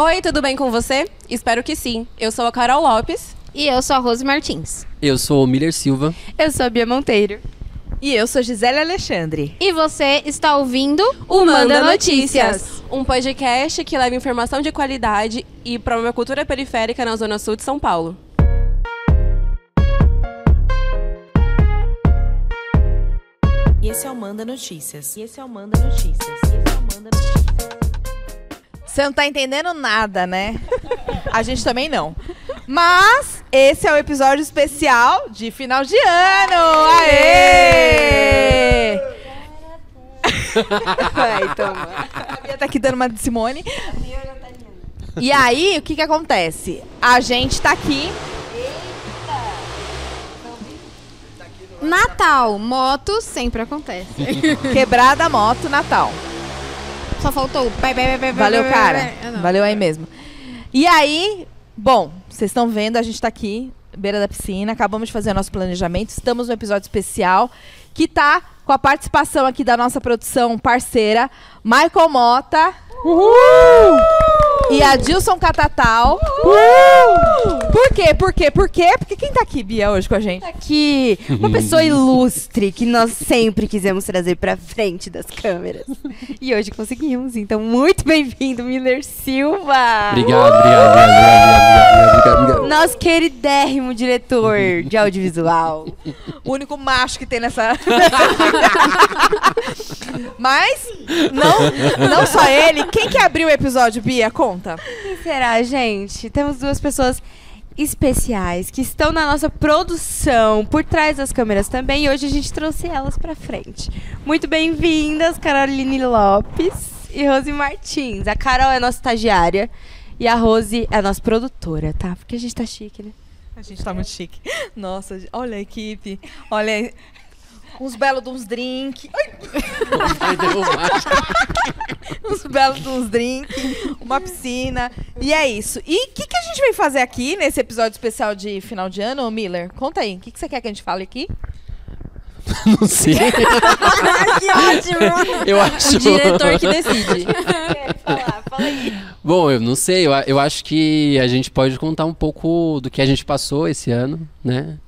Oi, tudo bem com você? Espero que sim. Eu sou a Carol Lopes. E eu sou a Rose Martins. Eu sou o Miller Silva. Eu sou a Bia Monteiro. E eu sou Gisele Alexandre. E você está ouvindo o Manda, Manda Notícias. Notícias, um podcast que leva informação de qualidade e promove a cultura periférica na Zona Sul de São Paulo. E esse é o Manda Notícias. E esse é o Manda Notícias. Você não tá entendendo nada, né? A gente também não. Mas esse é o episódio especial de final de ano. Aê! Aí, toma. A tá aqui dando uma de Simone. E aí, o que que acontece? A gente tá aqui Natal, moto sempre acontece. Quebrada moto, Natal. Só faltou Valeu, cara. Valeu aí mesmo. E aí, bom, vocês estão vendo, a gente está aqui, beira da piscina, acabamos de fazer o nosso planejamento, estamos no episódio especial que tá com a participação aqui da nossa produção parceira, Michael Mota. Uhul! E a Dilson Catatal. Uhul! Por quê? Por quê? Por quê? Porque quem tá aqui, Bia, hoje com a gente? Tá aqui uma pessoa ilustre que nós sempre quisemos trazer pra frente das câmeras. E hoje conseguimos. Então, muito bem-vindo, Miller Silva. Obrigado, obrigado, obrigado, obrigado, obrigado, obrigado. Nosso queridérrimo diretor de audiovisual. O único macho que tem nessa. Mas, não, não só ele. Quem que abriu o episódio, Bia? Conta. Quem será, gente? Temos duas pessoas especiais que estão na nossa produção, por trás das câmeras também, e hoje a gente trouxe elas pra frente. Muito bem-vindas, Caroline Lopes e Rose Martins. A Carol é nossa estagiária e a Rose é a nossa produtora, tá? Porque a gente tá chique, né? A gente tá muito chique. Nossa, olha a equipe. Olha uns belos de uns drinks. uns belos de uns drinks, uma piscina. E é isso. E o que, que a gente vai fazer aqui nesse episódio especial de final de ano, Miller? Conta aí. O que, que você quer que a gente fale aqui? Não sei. que ótimo! Eu acho. O diretor que decide. falar, fala aí. Bom, eu não sei. Eu, eu acho que a gente pode contar um pouco do que a gente passou esse ano, né?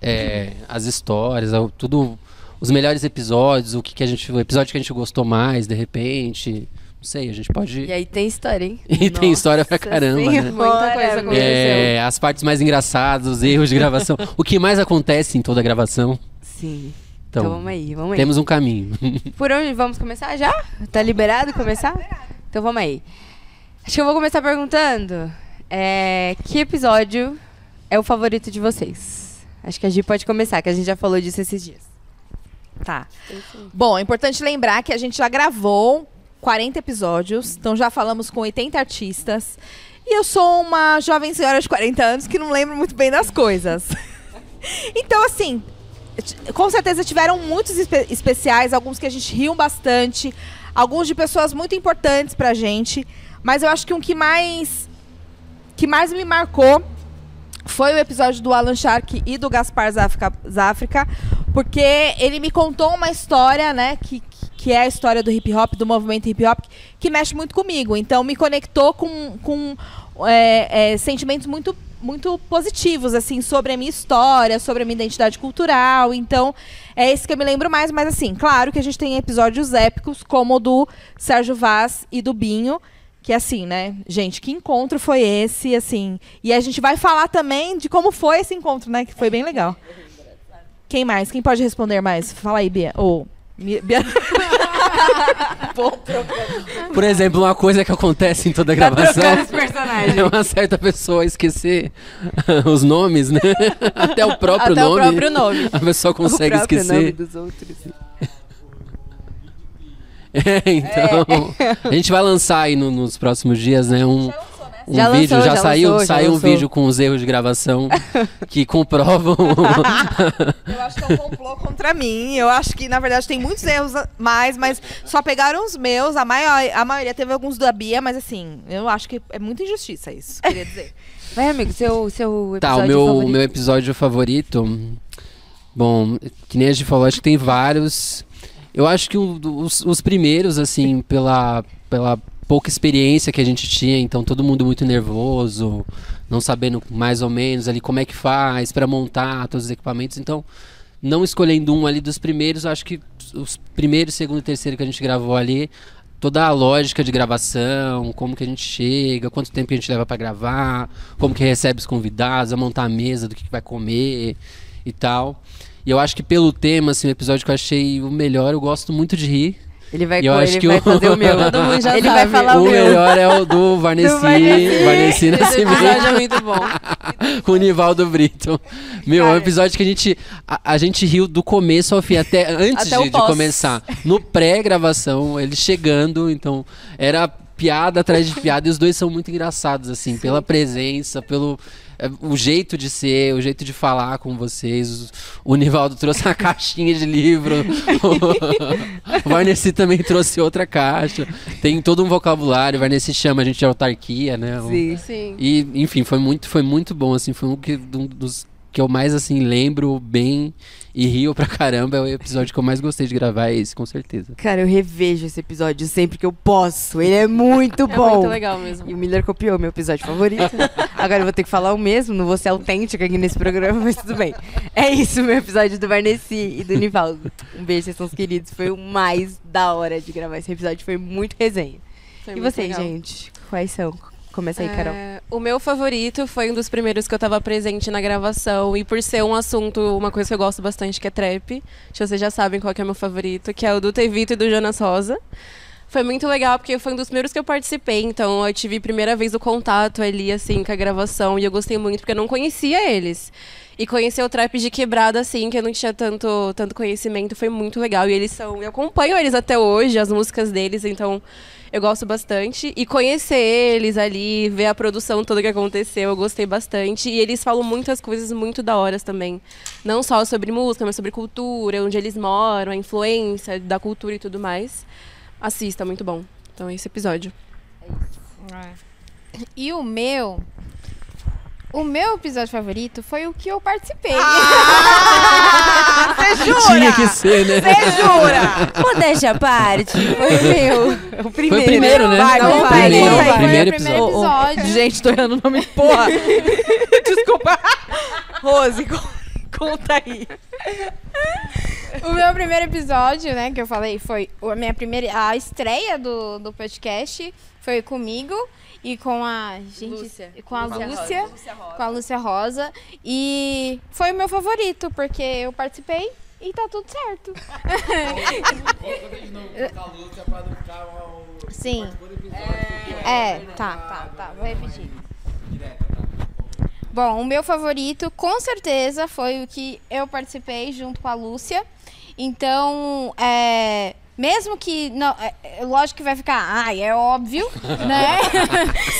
É, as histórias, tudo, os melhores episódios, o que, que a gente, o episódio que a gente gostou mais, de repente. Não sei, a gente pode. E aí tem história, hein? E tem história pra caramba, né? Muita coisa aconteceu. É, as partes mais engraçadas, os erros de gravação. o que mais acontece em toda gravação. Sim. Então, Então vamos aí, vamos aí. temos um caminho. Por onde vamos começar já? Tá liberado começar? Então vamos aí. Acho que eu vou começar perguntando é, que episódio é o favorito de vocês? Acho que a Gi pode começar, que a gente já falou disso esses dias. Tá. Bom, é importante lembrar que a gente já gravou 40 episódios, então já falamos com 80 artistas. E eu sou uma jovem senhora de 40 anos que não lembro muito bem das coisas. então, assim, com certeza tiveram muitos espe- especiais, alguns que a gente riu bastante, alguns de pessoas muito importantes pra gente. Mas eu acho que um que mais que mais me marcou foi o episódio do Alan Shark e do Gaspar Zafrica, porque ele me contou uma história, né, que, que é a história do hip hop, do movimento hip hop, que mexe muito comigo. Então me conectou com, com é, é, sentimentos muito muito positivos assim sobre a minha história, sobre a minha identidade cultural. Então é esse que eu me lembro mais, mas assim, claro que a gente tem episódios épicos como o do Sérgio Vaz e do Binho, que assim, né? Gente, que encontro foi esse, assim? E a gente vai falar também de como foi esse encontro, né? Que foi bem legal. Quem mais? Quem pode responder mais? Fala aí, Bia. Ou Bia. Por exemplo, uma coisa que acontece em toda Tá gravação personagens. é uma certa pessoa esquecer os nomes, né? Até o próprio Até o nome. próprio nome. A pessoa consegue o próprio nome esquecer. Outros. É, então, a gente vai lançar aí no- nos próximos dias, né, um, um Já vídeo, lançou, já, já saiu, lançou, já saiu um lançou. vídeo com os erros de gravação que comprovam. Eu acho que é um complô contra mim. Eu acho que, na verdade, tem muitos erros a- mais, mas só pegaram os meus. A, maior, a maioria teve alguns da Bia, mas assim, eu acho que é muita injustiça isso, queria dizer. Vai, amigo, seu, seu episódio tá, o meu, favorito. meu episódio favorito. Bom, que nem a gente falou, acho que tem vários. Eu acho que o- os, os primeiros, assim, pela, pela pouca experiência que a gente tinha, então todo mundo muito nervoso, não sabendo mais ou menos ali como é que faz para montar todos os equipamentos. Então, não escolhendo um ali dos primeiros, acho que os primeiros, segundo e terceiro que a gente gravou ali, toda a lógica de gravação, como que a gente chega, quanto tempo a gente leva para gravar, como que recebe os convidados, a montar a mesa do que, que vai comer e tal. E eu acho que pelo tema, assim, o episódio que eu achei o melhor, eu gosto muito de rir. Ele vai, eu co- acho ele que vai o- fazer o meu. Todo mundo já ele vai sabe. falar o, o meu. melhor é o do Varnesi, Varnesi. Varnesi Esse episódio Nascimento é muito bom. com o Nivaldo Brito. Meu, é um episódio que a gente, a, a gente riu do começo ao fim, até antes Até o de, de começar. No pré-gravação, ele chegando, então era piada atrás de piada e os dois são muito engraçados, assim, pela presença, pelo o jeito de ser, o jeito de falar com vocês. O Nivaldo trouxe uma caixinha de livro. o Varnesi também trouxe outra caixa. Tem todo um vocabulário. O Varnesi chama a gente de autarquia, né? O- Sim. Sim. e, enfim, foi muito, foi muito bom, assim, foi um, que, um dos que eu mais, assim, lembro bem e rio pra caramba. É o episódio que eu mais gostei de gravar, é esse, com certeza. Cara, eu revejo esse episódio sempre que eu posso. Ele é muito É bom. muito legal mesmo. E o Miller copiou meu episódio favorito. Agora eu vou ter que falar o mesmo, não vou ser autêntica aqui nesse programa, mas tudo bem. É isso, meu episódio do Varnesi e do Nivaldo. Um beijo, vocês são os queridos. Foi o mais da hora de gravar esse episódio, foi muito resenha. Foi e muito vocês, legal. gente? Quais são? Começa aí, Carol. É, o meu favorito foi um dos primeiros que eu tava presente na gravação. E por ser um assunto, uma coisa que eu gosto bastante, que é trap. Que vocês já sabem qual que é o meu favorito, que é o do Tevito e do Jonas Rosa. Foi muito legal, porque foi um dos primeiros que eu participei. Então eu tive primeira vez o contato ali, assim, com a gravação. E eu gostei muito, porque eu não conhecia eles. E conhecer o trap de quebrada, assim, que eu não tinha tanto, tanto conhecimento, foi muito legal. E eles são. Eu acompanho eles até hoje, as músicas deles, então eu gosto bastante. E conhecer eles ali, ver a produção toda que aconteceu, eu gostei bastante. E eles falam muitas coisas muito da horas também. Não só sobre música, mas sobre cultura, onde eles moram, a influência da cultura e tudo mais. Assista, muito bom. Então, esse episódio. E o meu. O meu episódio favorito foi o que eu participei. Tinha que ser, né? Modéstia à parte, foi o meu. O primeiro. Foi o primeiro, né? Vai, Não, vai, primeiro, vai. primeiro Foi o primeiro episódio. Gente, tô errando o nome, porra. Desculpa. Rose, conta aí. O meu primeiro episódio, né, que eu falei, foi a minha primeira. A estreia do, do podcast foi comigo e com a. Gente, Lúcia. Com a Lúcia Lúcia. Com a Lúcia Rosa. E foi o meu favorito, porque eu participei e tá tudo certo. Sim. É, tá, tá, tá. Vou repetir. Bom, o meu favorito, com certeza, foi o que eu participei junto com a Lúcia. Então, é, mesmo que. Não, é, é, lógico que vai ficar. Ai, é óbvio, né?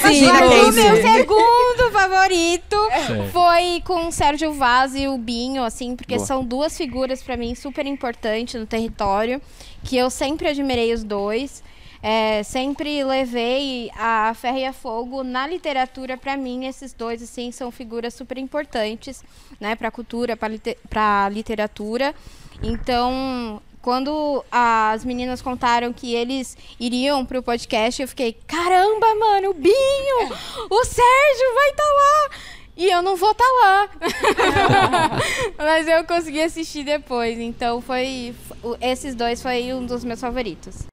Sim, Mas o meu segundo favorito Certo. foi com o Sérgio Vaz e o Binho, assim, porque Boa. são duas figuras pra mim super importantes no território, que eu sempre admirei os dois. É, sempre levei a ferro e a fogo na literatura. Para mim esses dois assim são figuras super importantes né para cultura para literatura. Então quando as meninas contaram que eles iriam pro podcast eu fiquei caramba mano o Binho o Sérgio vai estar lá. E eu não vou estar lá. Mas eu consegui assistir depois. Então foi esses dois foi um dos meus favoritos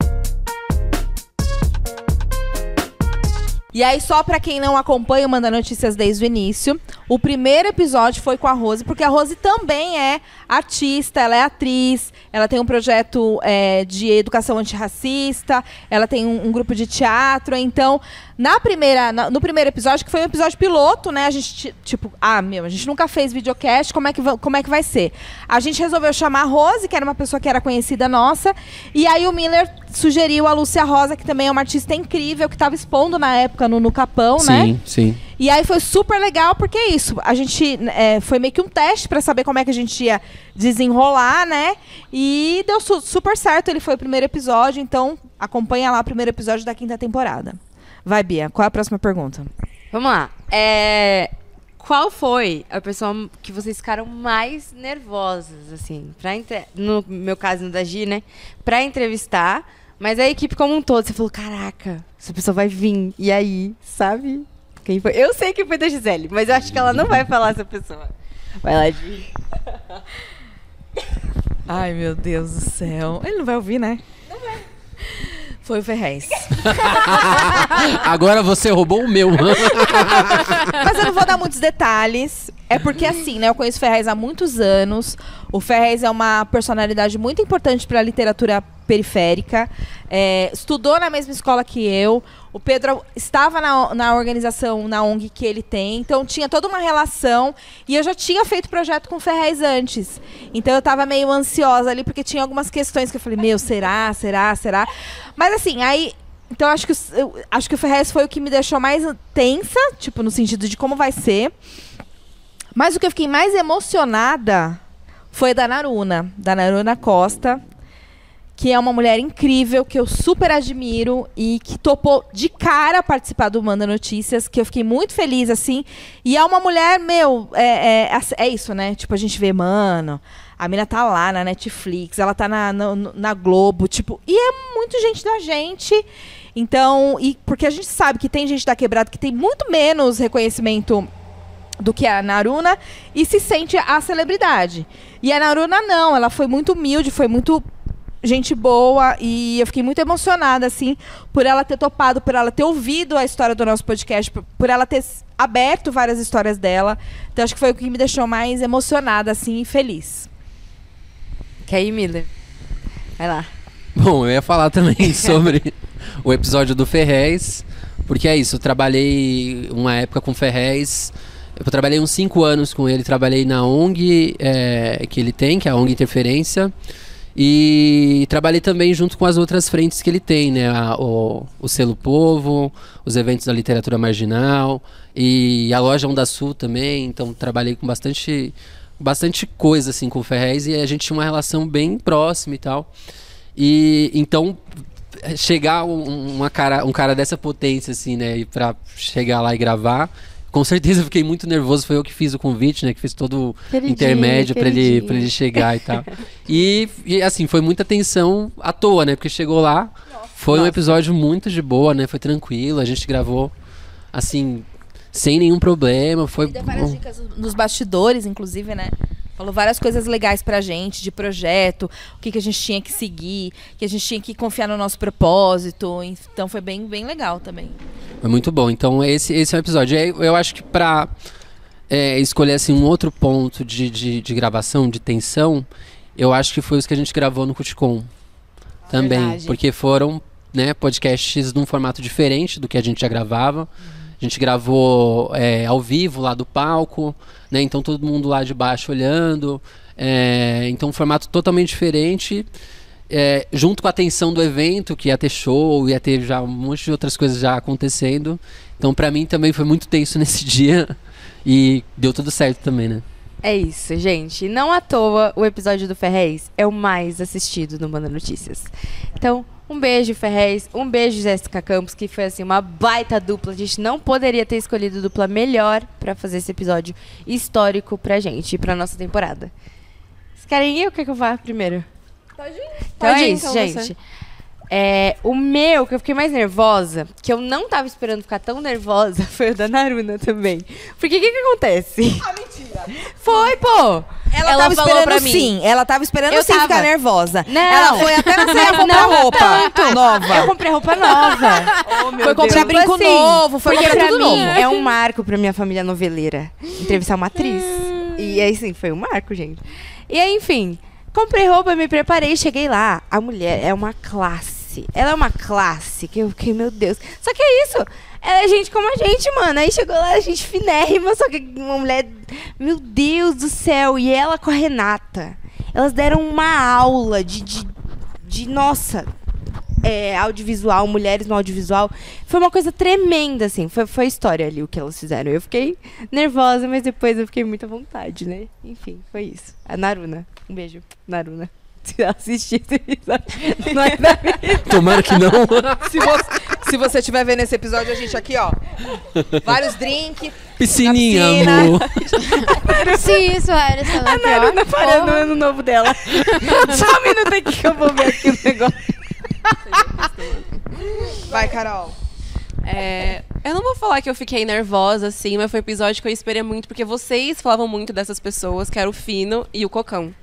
E aí, só pra quem não acompanha o Manda Notícias desde o início, o primeiro episódio foi com a Rose, porque a Rose também é artista, ela é atriz, ela tem um projeto é, de educação antirracista, ela tem um, um grupo de teatro, então, na primeira, na- no primeiro episódio, que foi um episódio piloto, né, a gente, ti- tipo, ah, meu, a gente nunca fez videocast, como é que, como é que vai ser? A gente resolveu chamar a Rose, que era uma pessoa que era conhecida nossa, e aí o Miller sugeriu a Lúcia Rosa, que também é uma artista incrível, que estava expondo na época no, no Capão, né? Sim, sim. E aí foi super legal, porque é isso. A gente é, foi meio que um teste para saber como é que a gente ia desenrolar, né? E deu su- super certo. Ele foi o primeiro episódio, então acompanha lá o primeiro episódio da quinta temporada. Vai, Bia, qual é a próxima pergunta? Vamos lá. É, Qual foi a pessoa que vocês ficaram mais nervosas, assim? Pra entre... No meu caso, no da Gi, né? Pra entrevistar, Mas a equipe como um todo, você falou, caraca, essa pessoa vai vir. E aí, sabe? Quem foi? Eu sei que foi da Gisele, mas eu acho que ela não vai falar essa pessoa. Vai lá, Gi. Ai, meu Deus do céu. Ele não vai ouvir, né? Não vai. Foi o Ferrez. Agora você roubou o meu. Mas eu não vou dar muitos detalhes. É porque, assim, né? Eu conheço Ferrez há muitos anos. O Ferrez é uma personalidade muito importante para a literatura periférica. É, estudou na mesma escola que eu. O Pedro estava na, na organização, na ONG que ele tem. Então, tinha toda uma relação. E eu já tinha feito projeto com o Ferrez antes. Então, eu estava meio ansiosa ali, porque tinha algumas questões que eu falei, meu, será, será, será? Mas, assim, aí então acho que, acho que o Ferrez foi o que me deixou mais tensa, tipo, no sentido de como vai ser. Mas o que eu fiquei mais emocionada foi da Naruna, da Naruna Costa, que é uma mulher incrível, que eu super admiro e que topou de cara participar do Manda Notícias, que eu fiquei muito feliz, assim. E é uma mulher, meu, é, é, é isso, né? Tipo, a gente vê, mano, a mina tá lá na Netflix, ela tá na, na, na Globo, tipo, e é muito gente da gente. Então, e porque a gente sabe que tem gente da quebrada que tem muito menos reconhecimento do que a Naruna e se sente a celebridade. E a Naruna não, ela foi muito humilde, foi muito gente boa e eu fiquei muito emocionada assim por ela ter topado, por ela ter ouvido a história do nosso podcast, por, por ela ter aberto várias histórias dela. Então acho que foi o que me deixou mais emocionada assim e feliz. Quer ir, Miller? Vai lá. Bom, eu ia falar também sobre o episódio do Ferrez, porque é isso, eu trabalhei uma época com Ferrez, eu trabalhei uns 5 anos com ele, trabalhei na ONG é, que ele tem, que é a ONG Interferência, e trabalhei também junto com as outras frentes que ele tem, né? A, o, o Selo Povo, os eventos da literatura marginal e a loja Onda Sul também. Então trabalhei com bastante, bastante coisa assim com o Ferrez e a gente tinha uma relação bem próxima e tal. E então chegar um, uma cara, um cara dessa potência assim, né, para chegar lá e gravar, com certeza fiquei muito nervoso. Foi eu que fiz o convite, né? Que fiz todo o intermédio para ele, pra ele chegar e tal. e, e, assim, foi muita tensão à toa, né? Porque chegou lá. Nossa, foi um episódio muito de boa, né? Foi tranquilo. A gente gravou, assim, sem nenhum problema. Foi deu várias dicas nos bastidores, inclusive, né? Falou várias coisas legais pra gente, de projeto, o que, que a gente tinha que seguir, que a gente tinha que confiar no nosso propósito. Então foi bem, bem legal também. Foi muito bom. Então esse, esse é o episódio. Eu acho que pra é, escolher assim, um outro ponto de, de, de, gravação, de tensão, eu acho que foi os que a gente gravou no Cuticom. Também. Verdade. Porque foram né, podcasts num formato diferente do que a gente já gravava. Gente gravou é, ao vivo lá do palco, né? Então todo mundo lá de baixo olhando. É, então um formato totalmente diferente. É, junto com a tensão do evento, que ia ter show, ia ter já um monte de outras coisas já acontecendo. Então, para mim também foi muito tenso nesse dia e deu tudo certo também, né? É isso, gente. Não à toa o episódio do Ferrez é o mais assistido no Manda Notícias. Então, um beijo, Ferrez. Um beijo, Jéssica Campos, que foi assim uma baita dupla. A gente não poderia ter escolhido dupla melhor para fazer esse episódio histórico pra gente e pra nossa temporada. Vocês querem ir ou quer que eu vá primeiro? Pode ir. Então Pode é ir, isso, então gente. você. É, o meu, que eu fiquei mais nervosa, que eu não tava esperando ficar tão nervosa, foi o da Naruna também. Porque o que que acontece? Ah, mentira. Foi, pô! Ela, Ela tava falou esperando pra mim. sim. Ela tava esperando Eu sim tava. ficar nervosa. Não. Ela foi até na saia comprar Não roupa tanto. nova. Eu comprei roupa nova. Foi comprar Tipo brinco assim, novo, foi porque comprar pra tudo mim novo. é um marco pra minha família noveleira. Entrevistar uma atriz. E aí, sim, foi um marco, gente. E aí, enfim, comprei roupa, me preparei, cheguei lá. A mulher é uma classe. Ela é uma classe que eu fiquei, meu Deus. Só que é isso. Ela é gente como a gente, mano. Aí chegou lá, a gente finérrima, só que uma mulher. Meu Deus do céu. E ela com a Renata. Elas deram uma aula de. de, de nossa, é, audiovisual, mulheres no audiovisual. Foi uma coisa tremenda, assim. Foi, foi história ali o que elas fizeram. Eu fiquei nervosa, mas depois eu fiquei muito à vontade, né? Enfim, foi isso. A Naruna. Um beijo, Naruna. Assistir esse episódio, não é da minha. Tomara que não. Se você, se você estiver vendo esse episódio, a gente aqui, ó. Vários drinks. Piscininha, amor. Se isso era essa A Naruna parando no ano novo dela. Só um minuto aqui que eu vou ver aqui o negócio. Vai, Carol. É, eu não vou falar que eu fiquei nervosa, assim, mas foi um episódio que eu esperei muito, porque vocês falavam muito dessas pessoas, que era o Fino e o Cocão.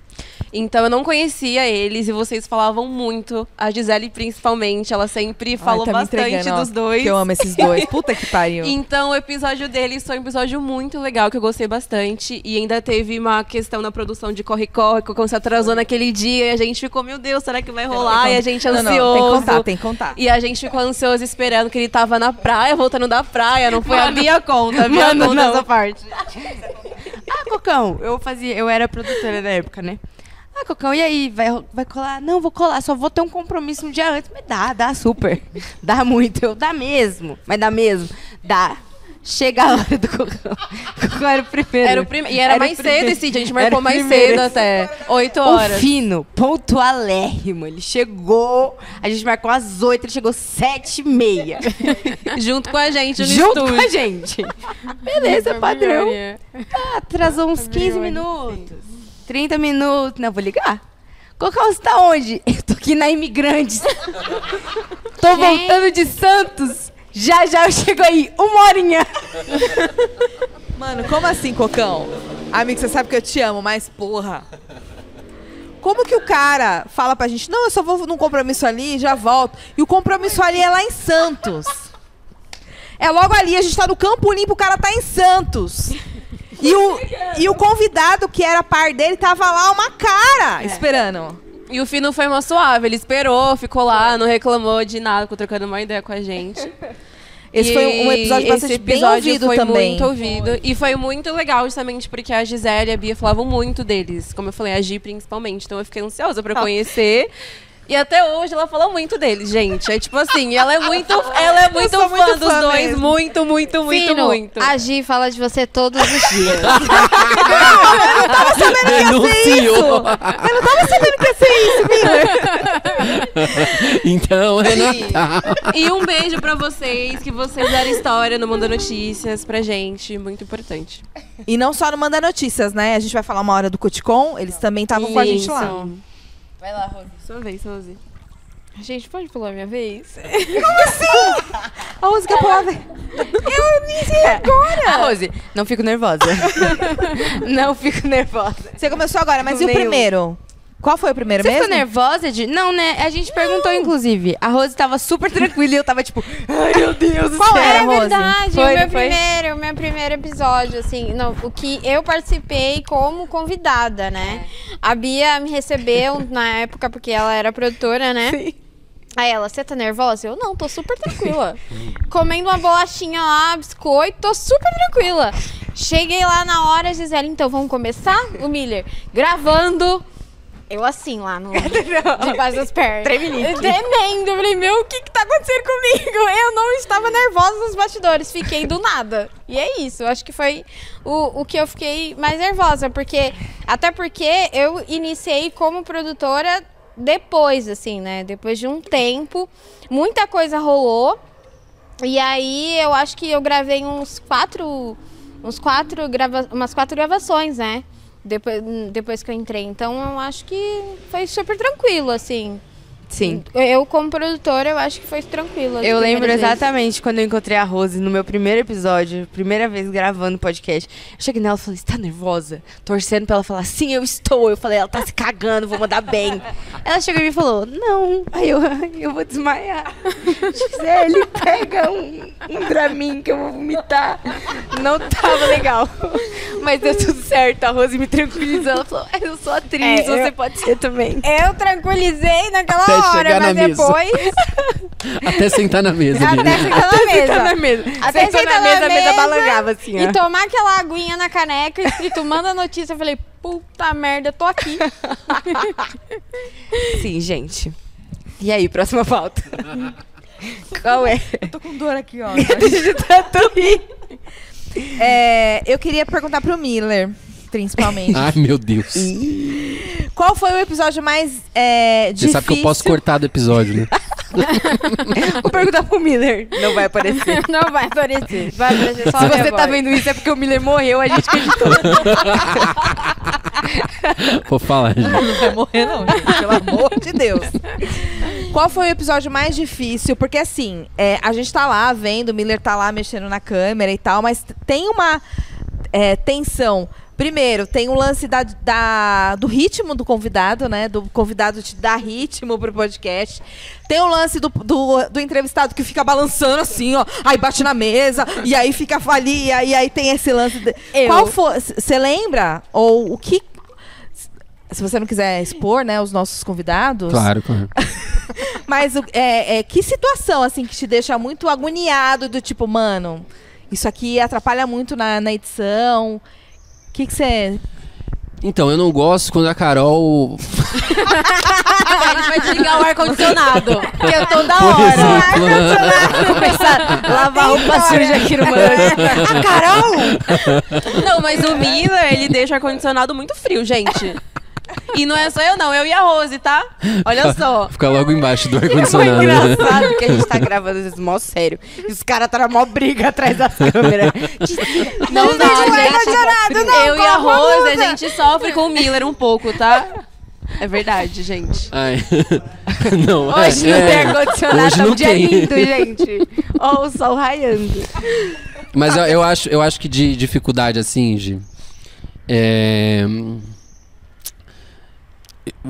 Então eu não conhecia eles e vocês falavam muito. A Gisele, principalmente, ela sempre falou Ai, tá me bastante dos dois. Que eu amo esses dois. Puta que pariu. Então, o episódio deles foi um episódio muito legal, que eu gostei bastante. E ainda teve uma questão na produção de Corre-Corre, que o Cocão se atrasou naquele dia. E a gente ficou, meu Deus, será que vai rolar? E a gente Não, ansioso. não, tem que contar, tem que contar. E a gente ficou ansioso esperando que ele tava na praia, voltando da praia. Não foi a minha conta, a minha Mano, conta não. essa parte. Ah, Cocão, eu fazia, eu era produtora na época, né? Ah, Cocão, e aí, vai, vai colar? Não, vou colar, só vou ter um compromisso um dia antes. Mas dá, dá super. Dá muito, eu dá mesmo. Mas dá mesmo? Dá. Chega a hora do Cocão. Cocão era o primeiro. Era o prime... E era, Era o mais primeiro. cedo esse dia, a gente marcou o mais cedo até. Oito O horas. Fino, pontualérrimo. Ele chegou, a gente marcou às oito, ele chegou sete e meia. Junto com a gente no junto estúdio. com a gente. Beleza, padrão. Ah, atrasou uns 15 minutos. 30 minutos. Não, vou ligar. Cocão, você tá onde? Eu tô aqui na Imigrantes. tô voltando de Santos. Já, já eu chego aí. Uma horinha. Mano, como assim, Cocão? Amigo, você sabe que eu te amo, mas porra. Como que o cara fala pra gente, não, eu só vou num compromisso ali e já volto. E o compromisso ali é lá em Santos. É logo ali, a gente tá no Campo Limpo, o cara tá em Santos. E o, e o convidado que era par dele tava lá uma cara esperando. E o Fino foi uma suave, ele esperou, ficou lá, não reclamou de nada, ficou trocando uma ideia com a gente. Esse E foi um episódio bastante esse bem episódio ouvido foi também. muito ouvido. E foi muito legal, justamente porque a Gisele e a Bia falavam muito deles. Como eu falei, a Gi principalmente. Então eu fiquei ansiosa pra conhecer. E até hoje ela fala muito deles, gente. É tipo assim, ela é muito, ela é muito dois. mesmo. Muito, muito, muito, Fino, muito. a Gi fala de você todos os dias. Denunciou. Eu não tava sabendo que ia ser isso, Miller. então, Renata. E um beijo pra vocês, que vocês deram história no Mundo Notícias pra gente. Muito importante. E não só no Manda Notícias, né? A gente vai falar uma hora do Cuticom, eles também estavam com a gente lá. Isso. Vai lá, Rose. Sua vez, Rose. Gente, pode pular minha vez? A música palavra. Ah, Rose, não fico nervosa. não fico nervosa. Você começou agora, mas e o primeiro? Qual foi o primeiro Você mesmo? ficou nervosa de. Não, né? A gente perguntou, inclusive. A Rose tava super tranquila e eu tava tipo, ai meu Deus do Qual céu. era, É Rose? verdade, Foi, o meu não foi? primeiro, o meu primeiro episódio, assim, não, o que eu participei como convidada, né? A Bia me recebeu na época porque ela era produtora, né? Sim. Aí ela, você tá nervosa? Eu não, tô super tranquila. Comendo uma bolachinha lá, biscoito, tô super tranquila. Cheguei lá na hora, Gisele, então vamos começar? O Miller, gravando. Eu assim, lá no. Debaixo das pernas. Tremelique. Tremendo. Eu falei, meu, o que que tá acontecendo comigo? Eu não estava nervosa nos bastidores, fiquei do nada. E é isso, eu acho que foi o, o que eu fiquei mais nervosa, porque. Até porque eu iniciei como produtora depois, assim, né? Depois de um tempo. Muita coisa rolou. E aí eu acho que eu gravei uns quatro. Uns quatro grava umas quatro gravações, né? Depois, depois que eu entrei. Então eu acho que foi super tranquilo, assim. Sim. Eu, como produtora, eu acho que foi tranquilo. Eu lembro vezes. exatamente quando eu encontrei a Rose no meu primeiro episódio, primeira vez gravando podcast. Eu cheguei nela e falei, você tá nervosa? Torcendo pra ela falar, sim, eu estou. Eu falei, ela tá se cagando, vou mandar bem. ela chegou e me falou, não. Aí eu, eu vou desmaiar. Gisele, pega um, um Dramin que eu vou vomitar. Não tava legal. Mas deu tudo certo, a Rose me tranquilizou. Ela falou, eu sou atriz, É, eu- você pode ser também. Eu tranquilizei naquela Até hora, mas depois. Até sentar na mesa até sentar na mesa. Sentar na mesa. Até sentar na mesa, a mesa balangava assim, ó. E tomar aquela aguinha na caneca escrito manda notícia. Eu falei, puta merda, eu tô aqui. Sim, gente. E aí, próxima pauta. Qual é? Tô com dor aqui, ó. De tanto rir. É, eu queria perguntar pro Miller, principalmente. Ai, meu Deus. Qual foi o episódio mais é, Você difícil? sabe que eu posso cortar do episódio, né? Vou perguntar pro Miller. Não vai aparecer. Não vai aparecer. Vai aparecer só Se você tá vendo isso é porque o Miller morreu, a gente que editou. Vou falar, gente. Não vai morrer, não, gente. Pelo amor de Deus. Qual foi o episódio mais difícil? Porque assim, é, a gente tá lá vendo, o Miller tá lá mexendo na câmera e tal, mas tem uma é, tensão. Primeiro, tem o lance da, da- do ritmo do convidado, né? Do convidado te dar ritmo pro podcast. Tem o lance do, do, do entrevistado que fica balançando assim, ó. Aí bate na mesa, e aí fica falia, e aí tem esse lance. de- Eu. Qual foi. Você lembra? Ou o que. Se você não quiser expor, né, os nossos convidados. Claro, claro. Mas é, é, que situação, assim, que te deixa muito agoniado do tipo, mano, isso aqui atrapalha muito na, na edição. O que que você. Então, eu não gosto quando a Carol. A gente vai desligar o ar-condicionado. Que eu tô da Por hora. exemplo, né? Começar a lavar roupa suja aqui no banho. A Carol! Não, mas o Miller, ele deixa o ar-condicionado muito frio, gente. E não é só eu, não. Eu e a Rose, tá? Olha só. Fica logo embaixo do ar-condicionado. né? engraçado que a gente tá gravando isso mó sério. E os caras tá na mó briga atrás das câmeras. Não dá, ar-condicionado, gente. não, eu e a a Rose, a blusa. gente sofre com o Miller um pouco, tá? É verdade, gente. Ai. Não, Hoje é, não tem é. ar-condicionado, Hoje tá um não dia tem. lindo, gente. Ó, o sol raiando. Mas eu, eu acho, eu acho que de dificuldade, assim, de. é,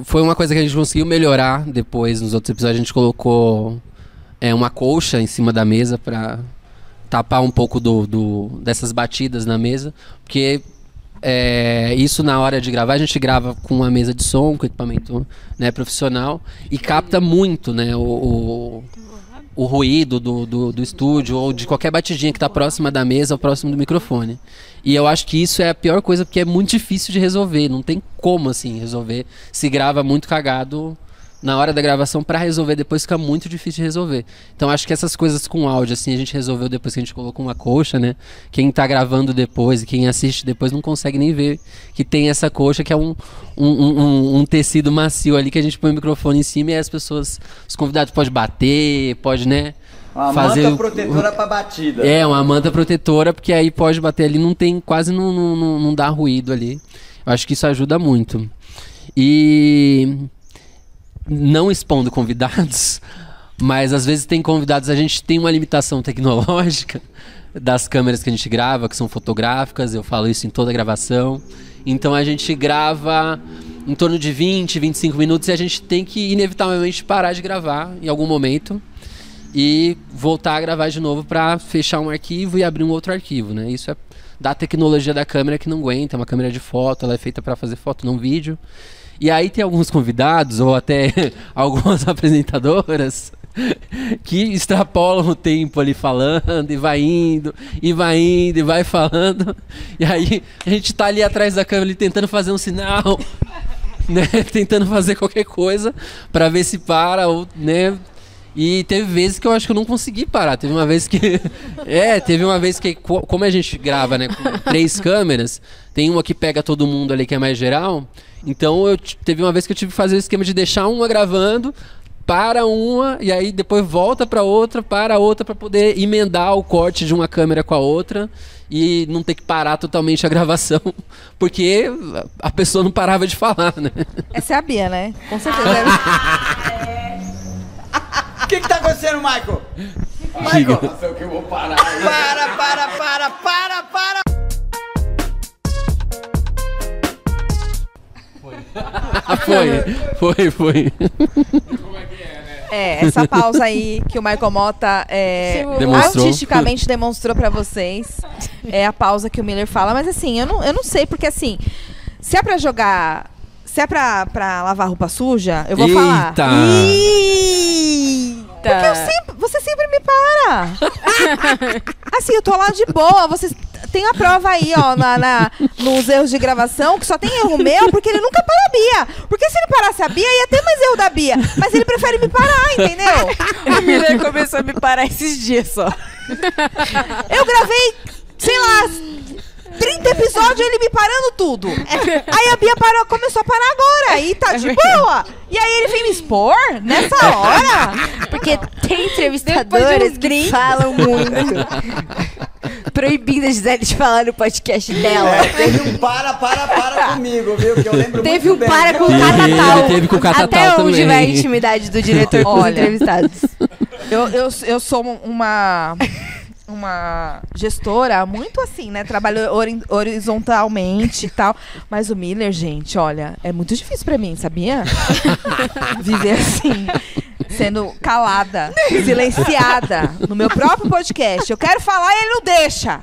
Foi uma coisa que a gente conseguiu melhorar depois. Nos outros episódios a gente colocou é, uma colcha em cima da mesa pra tapar um pouco do, do- dessas batidas na mesa. Porque é, isso na hora de gravar, a gente grava com uma mesa de som, com equipamento né, profissional, e capta muito né, o- o, o ruído do, do, do estúdio ou de qualquer batidinha que está próxima da mesa ou próximo do microfone. E eu acho que isso é a pior coisa porque é muito difícil de resolver. Não tem como assim resolver. Se grava muito cagado na hora da gravação para resolver depois fica muito difícil de resolver. Então acho que essas coisas com áudio assim a gente resolveu depois que a gente colocou uma coxa, né? Quem tá gravando depois e quem assiste depois não consegue nem ver que tem essa coxa que é um, um, um- um- tecido macio ali que a gente põe o microfone em cima e as pessoas, os convidados podem bater, pode, né? Uma fazer manta protetora pra batida. É, uma manta protetora, porque aí pode bater ali, não tem, quase não, não, não, não dá ruído ali. Eu acho que isso ajuda muito. E não expondo convidados, mas às vezes tem convidados, a gente tem uma limitação tecnológica das câmeras que a gente grava, que são fotográficas, eu falo isso em toda a gravação. Então a gente grava em torno de 20, 25 minutos e a gente tem que inevitavelmente parar de gravar em algum momento e voltar a gravar de novo para fechar um arquivo e abrir um outro arquivo, né? Isso é da tecnologia da câmera que não aguenta, é uma câmera de foto, ela é feita para fazer foto, não vídeo. E aí tem alguns convidados ou até algumas apresentadoras que extrapolam o tempo ali falando e vai indo e vai indo e vai falando. E aí a gente tá ali atrás da câmera ali tentando fazer um sinal, né, tentando fazer qualquer coisa para ver se para ou, né, e teve vezes que eu acho que eu não consegui parar. Teve uma vez que. É, teve uma vez que, co- como a gente grava, né, com três câmeras, tem uma que pega todo mundo ali que é mais geral. Então eu teve uma vez que eu tive que fazer o esquema de deixar uma gravando, para uma, e aí depois volta para outra, para outra, para poder emendar o corte de uma câmera com a outra e não ter que parar totalmente a gravação, porque a pessoa não parava de falar, né? Essa é a Bia, né? Com certeza. O que que tá acontecendo, Michael? Michael! Nossa, eu que vou parar. Para, para, para, para, para! foi, foi, foi. É, essa pausa aí que o Michael Mota é, Demonstrou. artisticamente demonstrou pra vocês é a pausa que o Miller fala. Mas assim, eu não, eu não sei, porque assim, se é pra jogar. Se é pra, pra lavar roupa suja, eu vou falar. Eita! Porque eu sempre, você sempre me para. assim, eu tô lá de boa. Vocês tem a prova aí, ó, na, na- nos erros de gravação, que só tem erro meu, porque ele nunca para a Bia. Porque se ele parasse a Bia, ia ter mais erro da Bia. Mas ele prefere me parar, entendeu? O Miller começou a me parar esses dias só. Eu gravei, sei lá, 30 episódios ele me parando tudo. Aí a Bia parou, começou a parar agora. E tá de boa. E aí ele vem me expor nessa hora. Porque tem entrevistadores que falam muito. proibindo a Gisele de falar no podcast dela. É, teve um para, para, para comigo, viu? Que eu lembro Teve muito um bem. para com o Catatal. teve com o Catatal Até onde também. vai a intimidade do diretor com os Olha. entrevistados? Eu, eu, eu sou uma. Uma gestora muito assim, né? Trabalho hori- horizontalmente e tal. Mas o Miller, gente, olha, é muito difícil pra mim, sabia? Viver assim, sendo calada, silenciada no meu próprio podcast. Eu quero falar e ele não deixa.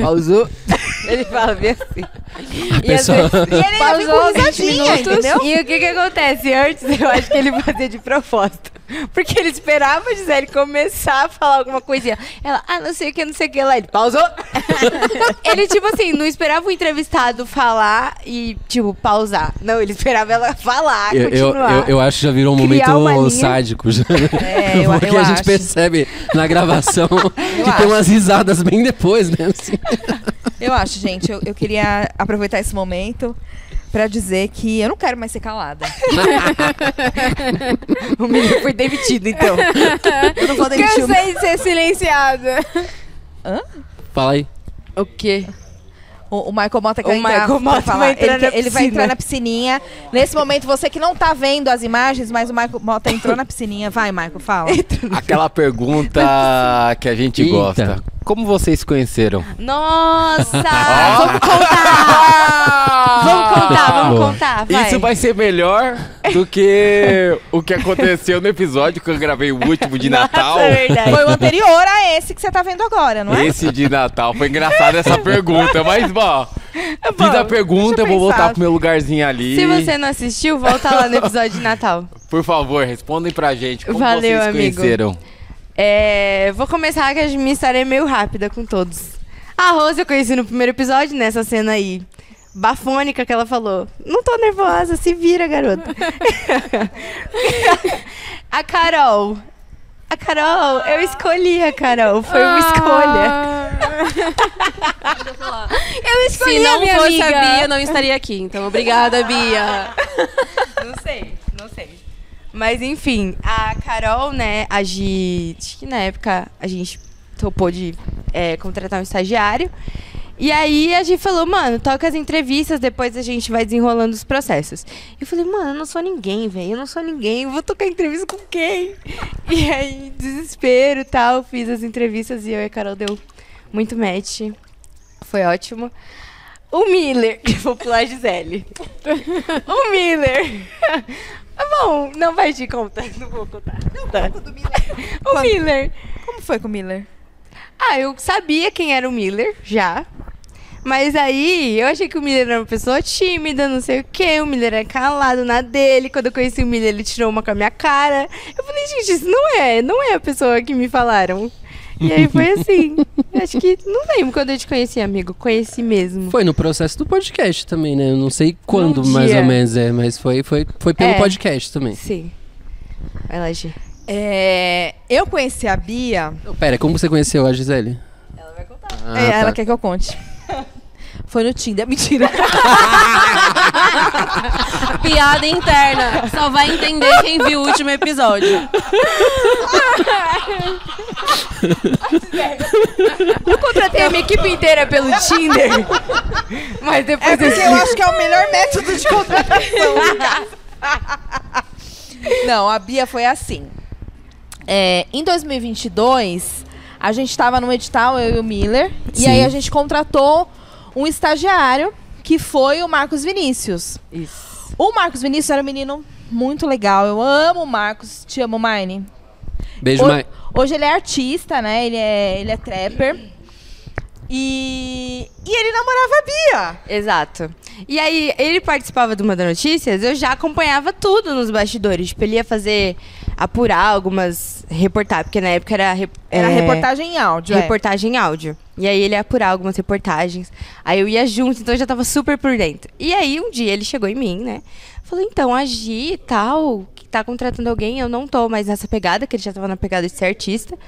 Pausou. Ele fala bem assim. E às vezes- E ele ainda 20 risadinha, entendeu? E o que que acontece? Antes eu acho que ele fazia de propósito. Porque ele esperava a Gisele começar a falar alguma coisinha. Ela, ah, não sei o que, não sei o que lá. Ele pausou. ele, tipo assim, não esperava o entrevistado falar e, tipo, pausar. Não, ele esperava ela falar, Eu, eu, continuar. eu, eu acho que já virou um momento sádico. Já. É, eu- Porque eu a gente acho. percebe na gravação que acho. tem umas risadas bem depois, né? Assim. Eu acho, gente, eu, eu queria aproveitar esse momento pra dizer que eu não quero mais ser calada. O menino foi demitido, então. Eu não vou demitir Cansei de ser silenciada. Fala aí. o quê? O, o Michael Mota quer O entrar Michael Mota falar. vai entrar ele, na ele vai entrar na piscininha. Nesse momento, você que não tá vendo as imagens, mas o Michael Mota entrou na piscininha. Vai, Michael, fala. Aquela pergunta que a gente Eita. gosta. Como vocês se conheceram? Nossa! Vamos contar! Vamos contar, vamos contar. Vai. Isso vai ser melhor do que o que aconteceu no episódio que eu gravei o último de Natal. Nossa, é verdade. Foi o anterior a esse que você tá vendo agora, não é? Esse de Natal. Foi engraçado essa pergunta, mas, bom, fiz a pergunta, eu vou voltar pro meu lugarzinho ali. Se você não assistiu, volta lá no episódio de Natal. Por favor, respondem pra gente como Valeu, vocês amigo. conheceram. É, vou começar que a minha história é meio rápida com todos. A Rose eu conheci no primeiro episódio, nessa cena aí. Bafônica que ela falou. Não tô nervosa, se vira, garota. a Carol. A Carol, eu escolhi a Carol. Foi uma escolha. Eu escolhi Se a não minha fosse amiga. a Bia, não estaria aqui. Então, obrigada, Bia. Não sei. Mas enfim, a Carol, né, a Gi, acho que na época a gente topou de é, contratar um estagiário. E aí a gente falou, mano, toca as entrevistas, depois a gente vai desenrolando os processos. Eu falei, mano, eu não sou ninguém, velho, eu não sou ninguém, eu vou tocar entrevista com quem? E aí, desespero e tal, fiz as entrevistas e eu e a Carol deu muito match. Foi ótimo. O Miller, vou pular a Gisele. o Miller. Ah, Bom, não vai te contar, não vou contar. Tá. O Miller. Como foi com o Miller? Ah, eu sabia quem era o Miller, já. Mas aí, eu achei que o Miller era uma pessoa tímida, não sei o quê. O Miller era calado na dele. Quando eu conheci o Miller, ele tirou uma com a minha cara. Eu falei, gente, isso não é, não é a pessoa que me falaram. E aí foi assim. Acho que, não lembro quando eu te conheci, amigo. Conheci mesmo. Foi no processo do podcast também, né? Eu não sei quando, Num mais ou menos, é, mas foi, foi, foi pelo É. podcast também. Sim. Vai lá, Gi. É, eu conheci a Bia. Pera, como você conheceu a Gisele? Ela vai contar. Ah, é, tá. Ela quer que eu conte. Foi no Tinder. Mentira. Piada interna. Só vai entender quem viu o último episódio. Eu contratei a minha equipe inteira pelo Tinder. Mas depois É porque eu acho que é o melhor método de contratação. Não, a Bia foi assim. É, em 2022, a gente estava no edital, eu e o Miller. E Sim. aí a gente contratou um estagiário, que foi o Marcos Vinícius. Isso. O Marcos Vinícius era um menino muito legal. Eu amo o Marcos. Te amo, Mine. Beijo, Mai. Hoje ele é artista, né? Ele é, ele é trapper. E, e ele namorava a Bia. Exato. E aí, ele participava do Manda Notícias, eu já acompanhava tudo nos bastidores. Tipo, ele ia fazer, apurar algumas reportagens, porque na época era... re- Era é, reportagem em áudio. é. reportagem em áudio. E aí ele ia apurar algumas reportagens. Aí eu ia junto, então eu já tava super por dentro. E aí um dia ele chegou em mim, né? Falou, então, a Gi e tal, que tá contratando alguém, eu não tô mais nessa pegada, que ele já tava na pegada de ser artista.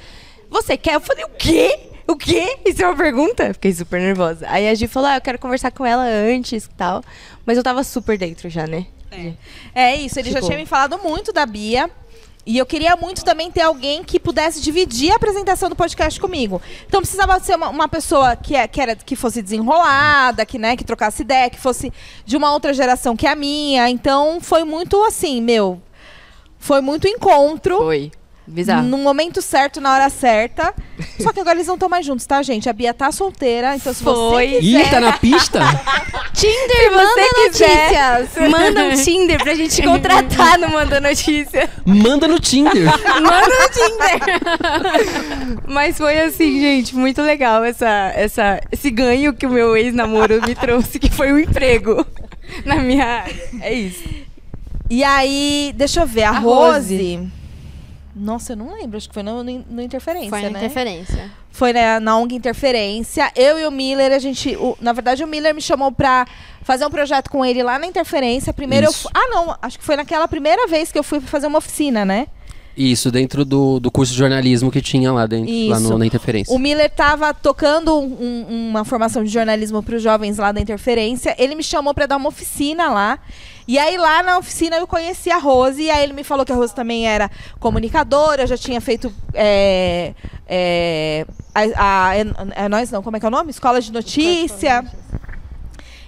Você quer? Eu falei, o quê? O quê? Isso é uma pergunta? Fiquei super nervosa. Aí a Gi falou, ah, eu quero conversar com ela antes e tal. Mas eu tava super dentro já, né? É isso, ele já Tipo- tinha me falado muito da Bia. E eu queria muito também ter alguém que pudesse dividir a apresentação do podcast comigo. Então precisava ser uma, uma pessoa que, é, que, era, que fosse desenrolada, que, né, que trocasse ideia, que fosse de uma outra geração que a minha. Então foi muito assim, meu. Foi muito encontro. Foi. Bizarro. No momento certo, na hora certa. Só que agora eles não estão mais juntos, tá, gente? A Bia tá solteira, então se Foi. você Ih, quiser... tá na pista? Tinder, manda notícias. Manda um Tinder pra gente contratar no Manda Notícia. Manda no Tinder. Manda no Tinder. Mas foi assim, gente, muito legal essa, essa, esse ganho que o meu ex-namoro me trouxe, que foi um emprego na minha área. É isso. E aí, deixa eu ver, a, A Rose... Rose. Nossa, eu não lembro, acho que foi no, no, no Interferência, Foi na né? interferência. Foi na, na ONG Interferência. Eu e o Miller, a gente. o- na verdade, o Miller me chamou pra fazer um projeto com ele lá na Interferência. Primeiro eu. Isso. fu- Ah, não. Acho que foi naquela primeira vez que eu fui fazer uma oficina, né? Isso, dentro do, do curso de jornalismo que tinha lá dentro, lá Isso. no, na interferência. O Miller estava tocando um- uma formação de jornalismo para os jovens lá da Interferência. Ele me chamou para dar uma oficina lá. E aí lá na oficina eu conheci a Rose. E aí ele me falou que a Rose também era comunicadora, já tinha feito. É, é, a, a- é- é nós não, como é que é o nome? Escola de Notícia.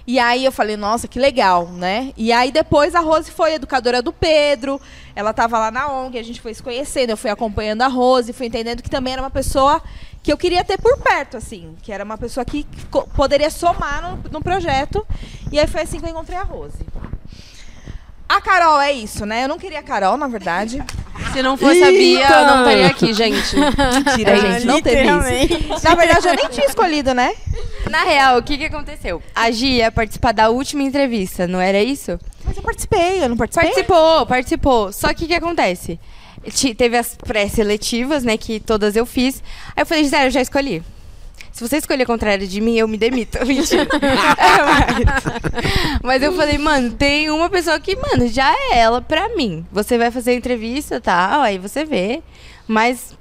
E aí eu falei, nossa, que legal, né? E aí depois a Rose foi educadora do Pedro, ela estava lá na ONG, a gente foi se conhecendo, eu fui acompanhando a Rose, fui entendendo que também era uma pessoa que eu queria ter por perto, assim, que era uma pessoa que poderia somar no, no projeto. E aí foi assim que eu encontrei a Rose. A Carol é isso, né? Eu não queria a Carol, na verdade. Se não fosse a Bia, eu não estaria aqui, gente. Mentira, gente, não teve isso. Na verdade, eu nem tinha escolhido, né? Na real, o que, que aconteceu? A Gia ia participar da última entrevista, não era isso? Mas eu participei, eu não participei? Participou, participou. Só que o que acontece? Ti- Teve as pré-seletivas, né, que todas eu fiz. Aí eu falei, Gisele, eu já escolhi. Se você escolher contrário de mim, eu me demito. Mentira. É, mas... mas eu falei, mano, tem uma pessoa que, mano, já é ela pra mim. Você vai fazer a entrevista, tá? Aí você vê. Mas,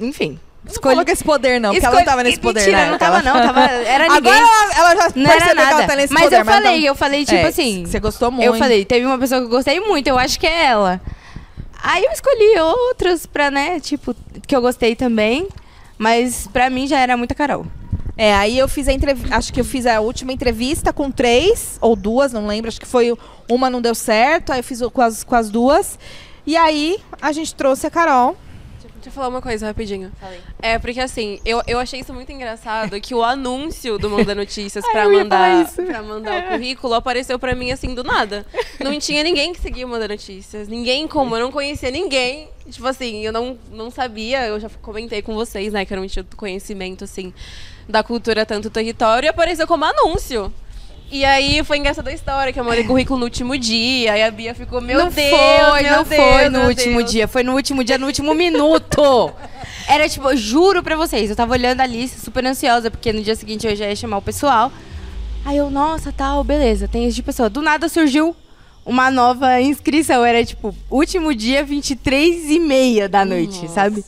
enfim. Não coloca esse poder, não, porque ela não tava nesse poder, Mentira, né? não tava, não. Tava, era ninguém. Agora ela, ela já Não era nada. tá mas poder. eu falei, não- eu falei, tipo É, assim. Você gostou muito. Eu falei, teve uma pessoa que eu gostei muito, eu acho que é ela. Aí eu escolhi outras pra, né, tipo, que eu gostei também. Mas pra mim já era muita Carol. É, aí eu fiz a entrevista. Acho que eu fiz a última entrevista com três, ou duas, não lembro. Acho que foi uma não deu certo, aí eu fiz com as, com as duas. E aí a gente trouxe a Carol. Deixa eu falar uma coisa rapidinho. É, porque assim, eu, eu achei isso muito engraçado que o anúncio do Manda Notícias pra mandar, pra mandar o currículo apareceu pra mim assim do nada. Não tinha ninguém que seguia o Manda Notícias. Ninguém como, eu não conhecia ninguém. Tipo assim, eu não, não sabia, eu já comentei com vocês, né, que eu não tinha conhecimento, assim, da cultura tanto território, e apareceu como anúncio. E aí foi engraçada a história, que eu mandei currículo no último dia, e a Bia ficou, meu não Deus, foi, meu não Deus, foi no último Deus. dia. Foi no último dia, no último minuto. Era tipo, juro pra vocês, eu tava olhando a lista, super ansiosa, porque no dia seguinte eu já ia chamar o pessoal. Aí eu, nossa, tal, beleza, tem esse de pessoa. Do nada surgiu uma nova inscrição. Era tipo, último dia, 23 e meia da noite, sabe?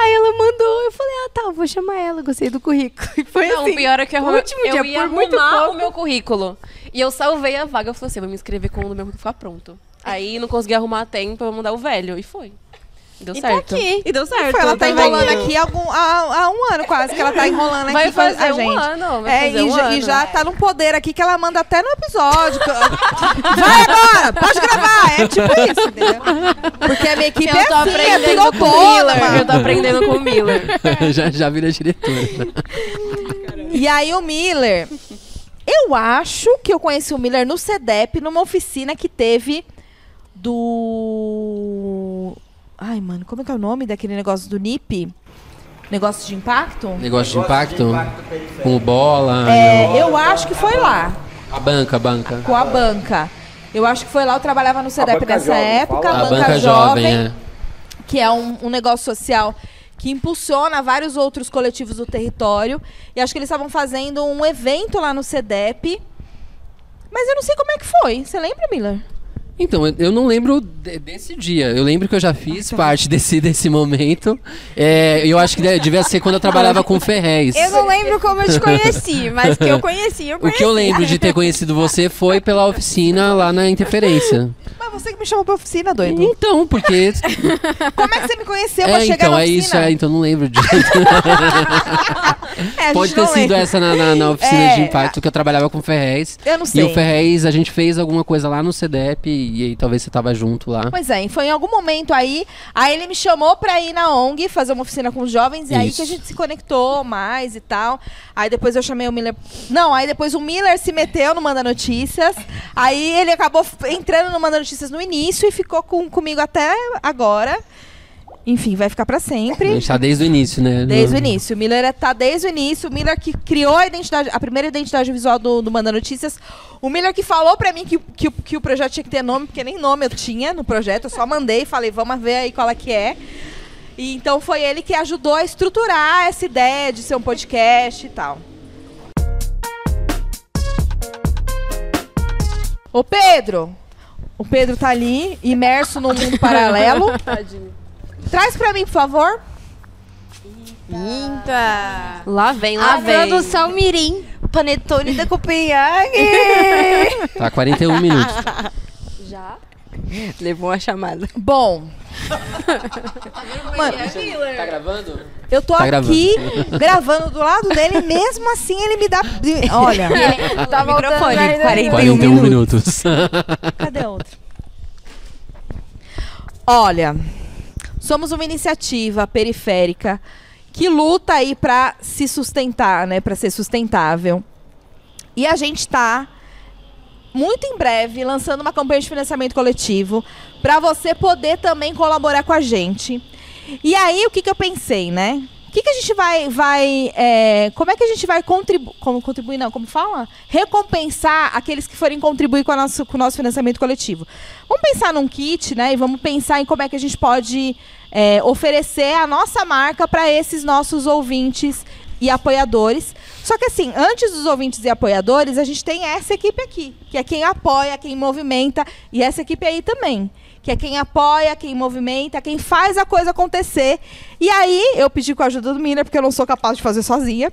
Aí ela mandou, eu falei, ah, tá, vou chamar ela, gostei do currículo. E foi Não, assim. o pior é que eu, último eu dia, ia arrumar o meu currículo. E eu salvei a vaga. Eu falei assim, vou me inscrever quando o meu currículo ficar pronto. Aí não consegui arrumar a tempo, eu vou mandar o velho. E foi. Deu E tá certo. aqui. E deu certo. Foi, ela tá tá enrolando aqui há, algum, há, há um ano quase que ela tá enrolando Vai aqui com a- fazer a um gente. ano, vai é, fazer e, um já, ano. e já tá num poder aqui que ela manda até no episódio. Vai agora, pode gravar. É tipo isso, entendeu? Porque a minha equipe Eu é tô assim, é aprendendo tudo com o Miller. autônoma. Eu tô aprendendo com o Miller. já, já vira diretora. E aí o Miller. Eu acho que eu conheci o Miller no CEDEP, numa oficina que teve do. Ai, mano, como é que é o nome daquele negócio do NIP? Negócio de impacto? Negócio de impacto, com o bola, É, eu acho que foi lá, a banca, a banca. com a banca. Eu acho que foi lá, eu trabalhava no CEDEP nessa jovem, época, a A banca, banca jovem, jovem, é. que é um, um negócio social que impulsiona vários outros coletivos do território. E acho que eles estavam fazendo um evento lá no CEDEP. Mas eu não sei como é que foi. Você lembra, Miller? Então, eu- não lembro de- desse dia. Eu lembro que eu já fiz parte desse, desse momento. É, eu acho que de- devia ser quando eu trabalhava com Ferrez. Eu não lembro como eu te conheci, mas que eu conheci, eu O conheci. que eu lembro de ter conhecido você foi pela oficina lá na Interferência. Mas você que me chamou pra oficina, doido. Então, porque. Como é que você me conheceu pra é, chegar então, na é oficina? isso, é, então não lembro disso. É, Pode ter sido lembra. essa na, na, na oficina É, de impacto que eu trabalhava com o Ferrez. Eu não E sei. o Ferrez, a gente fez alguma coisa lá no CDEP e aí talvez você tava junto lá. Pois é, e foi em algum momento aí, aí ele me chamou pra ir na ONG fazer uma oficina com os jovens, e aí Isso. que a gente se conectou mais e tal. Aí depois eu chamei o Miller. Não, aí depois o Miller se meteu no Manda Notícias. Aí ele acabou entrando no Manda Notícias no início e ficou com, comigo até agora. Enfim, vai ficar pra A sempre. gente tá desde o início, né? Desde o início. O Miller tá desde o início. O Miller que criou a identidade, a primeira identidade visual do, do Manda Notícias. O Miller que falou pra mim que, que, o- que o projeto tinha que ter nome, porque nem nome eu tinha no projeto. Eu só mandei e falei, vamos ver aí qual é que é. E então foi ele que ajudou a estruturar essa ideia de ser um podcast e tal. Ô Pedro! O Pedro tá ali, imerso num mundo paralelo. Traz pra mim, por favor. Eita. Lá vem, lá A vem. produção Mirim. Panetone da Copenhague. Tá 41 minutos. Levou a chamada. Bom, Mano, Tá gravando? eu tô Tá aqui gravando do lado dele, mesmo assim ele me dá. Olha, Tá Microfone, voltando 41 41 minutos. cadê a outra? Olha, somos uma iniciativa periférica que luta aí pra se sustentar, né, Pra ser sustentável. E a gente tá muito em breve lançando uma campanha de financiamento coletivo para você poder também colaborar com a gente. E aí, o que, que eu pensei, né? O que, que a gente vai. vai é, como é que a gente vai contribuir. Como contribuir, não, como fala? Recompensar aqueles que forem contribuir com, nosso, com o nosso financiamento coletivo. Vamos pensar num kit, né? E vamos pensar em como é que a gente pode é, oferecer a nossa marca para esses nossos ouvintes e apoiadores. Só que assim, antes dos ouvintes e apoiadores, a gente tem essa equipe aqui, que é quem apoia, quem movimenta, e essa equipe aí também, que é quem apoia, quem movimenta, quem faz a coisa acontecer. E aí, eu pedi com a ajuda do Miller, porque eu não sou capaz de fazer sozinha.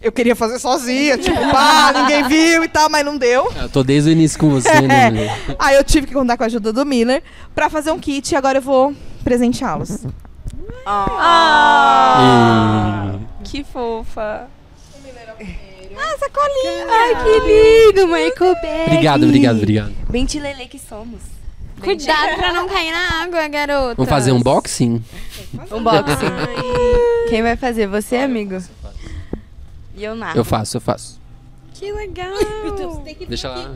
Eu queria fazer sozinha, tipo, pá, ninguém viu e tal, mas não deu. Eu tô desde o início com você, né? Lili? Aí eu tive que contar com a ajuda do Miller pra fazer um kit e agora eu vou presenteá-los. E- Que fofa. Ai, que lindo, Michael Berg. Obrigado, obrigado, obrigado. Bem tilelê que somos. Cuidado pra não cair na água, garota. Vamos fazer um unboxing? Unboxing. Quem vai fazer? Você, amigo? E eu narro. Eu faço, eu faço. Que legal. Deixa lá.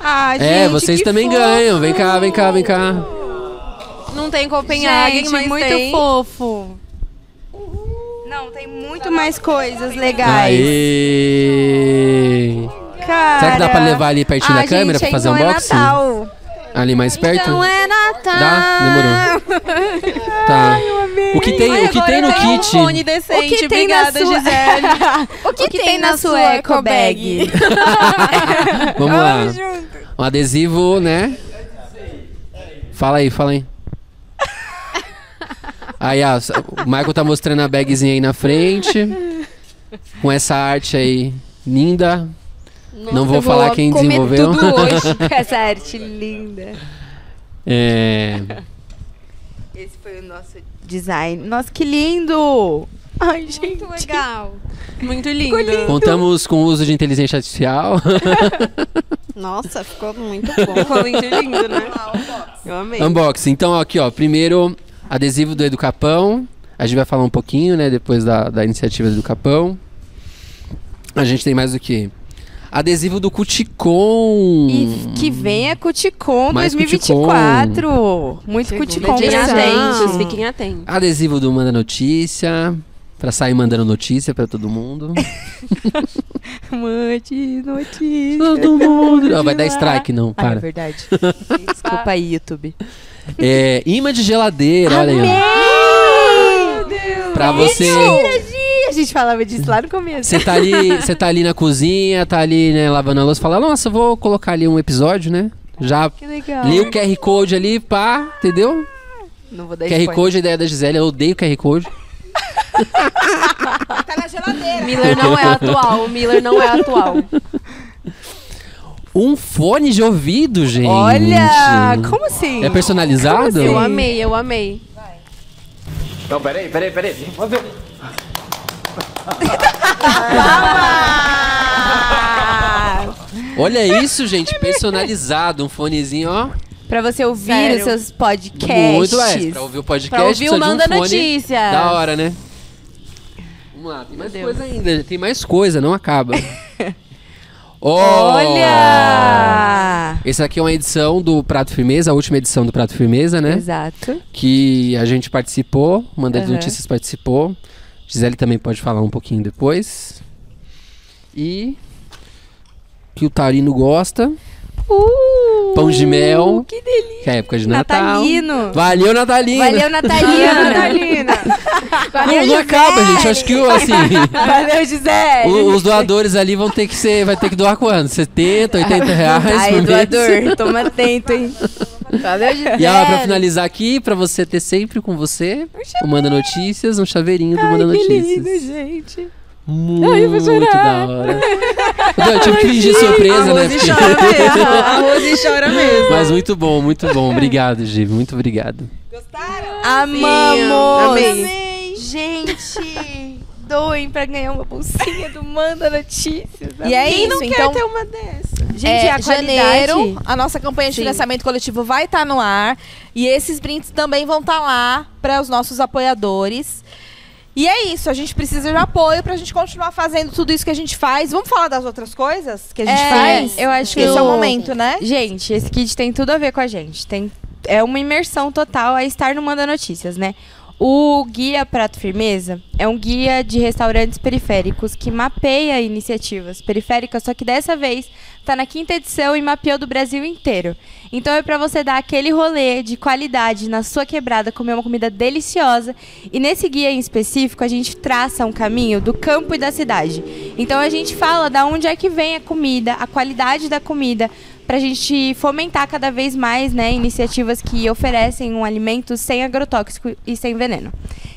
Ah, É, vocês que também fofo. ganham. Vem cá, vem cá, vem cá. Não tem Copenhague, Gente, mas muito tem. fofo. Não, tem muito mais coisas legais. Aê! Cara. Será que dá pra levar ali pertinho ah, da câmera gente, pra fazer então é unboxing? Natal. Ali mais perto? Então é Natal. Dá? Demorou. Tá. O que tem, o que tem no tem kit? Um fone decente. O que tem na Obrigada, sua- Gisele. O que, tem, na sua eco bag? Vamos lá. Um adesivo, né? Fala aí, fala aí. Aí, ó, o Michael tá mostrando a bagzinha aí na frente. Com essa arte aí linda. Não vou falar quem comer desenvolveu. Tudo hoje com essa arte linda. É, Esse foi o nosso design. Nossa, que lindo! Ai, gente. Muito legal. Muito lindo. contamos com o uso de inteligência artificial. Nossa, ficou muito bom. Ficou muito lindo, né? Eu amei. Unboxing. Então, aqui, ó. Primeiro, adesivo do Educapão. A gente vai falar um pouquinho, né? Depois da, da iniciativa do Educapão. A gente tem mais o quê? Adesivo do Cuticom. E que venha Cuticom Mais 2024. Muito Cuticom Fiquem atentos, gente. fiquem atentos. Adesivo do Manda Notícia. Pra sair mandando notícia pra todo mundo. Mande notícia. todo mundo. Não, vai dar strike, não. Ah, é Para. verdade. Desculpa aí, YouTube. É, imã de geladeira, olha aí. ó. Pra você. A gente falava disso lá no começo. Você tá ali, você tá ali na cozinha, tá ali, né, lavando a louça, fala, nossa, eu vou colocar ali um episódio, né? Já Que legal. li o QR Code ali, pá, entendeu? Não vou dar QR spoiler. Code, a ideia da Gisele, eu odeio QR Code. Tá na geladeira. Miller não é atual. O Miller não é atual. Um fone de ouvido, gente. Olha, como assim? É personalizado? Eu amei, eu amei. Não, peraí, peraí, peraí. Vamos ver. Olha isso, gente, personalizado. Um fonezinho, ó. Pra você ouvir Sério? os seus podcasts. Muito é. Pra ouvir o podcast, Pra ouvir o um Manda fone Notícias. Da hora, né? Vamos lá, tem mais coisa ainda. Tem mais coisa, não acaba. Oh! Olha! Essa aqui é uma edição do Prato Firmeza, a última edição do Prato Firmeza, né? Exato. Que a gente participou, Manda Aham. Notícias participou. Gisele também pode falar um pouquinho depois. E que o Taurino gosta, Uh, Pão de mel. Que delícia. que é época de Natal. Natalino. Valeu, Natalino! Valeu, Natalina. Natalina. Não, não acaba, gente. Acho que o, assim, Valeu, Gisele. o- os doadores ali vão ter que ser. Vai ter que doar quanto? 70, 80 reais Ai, por mês. doador, toma atento, hein? Valeu, Gisele. E ó, pra finalizar aqui, pra você ter sempre com você, o Manda Notícias, um chaveirinho do Manda Notícias. gente. Muito da hora. Eu tive que fingir surpresa, né? Rose chora mesmo. A Rose chora mesmo. Mas muito bom, muito bom. Obrigado, Gi. Muito obrigado. Amamos. amei. Gente, doem pra ganhar uma bolsinha do Manda Notícias. E é Quem isso, não então- quer ter uma dessa? Gente, é, a janeiro, qualidade... a nossa campanha de Sim. financiamento coletivo vai estar no ar. E esses brindes também vão estar lá para os nossos apoiadores. E é isso, a gente precisa de apoio pra gente continuar fazendo tudo isso que a gente faz. Vamos falar das outras coisas que a gente É, faz? eu acho que esse é o o- momento, né? Gente, esse kit tem tudo a ver com a gente. Tem, é uma imersão total a estar no Manda Notícias, né? O Guia Prato Firmeza é um guia de restaurantes periféricos que mapeia iniciativas periféricas, só que dessa vez tá na quinta edição e mapeou do Brasil inteiro. Então é para você dar aquele rolê de qualidade na sua quebrada, comer uma comida deliciosa. E nesse guia em específico, a gente traça um caminho do campo e da cidade. Então a gente fala da onde é que vem a comida, a qualidade da comida, pra gente fomentar cada vez mais, né, iniciativas que oferecem um alimento sem agrotóxico e sem veneno.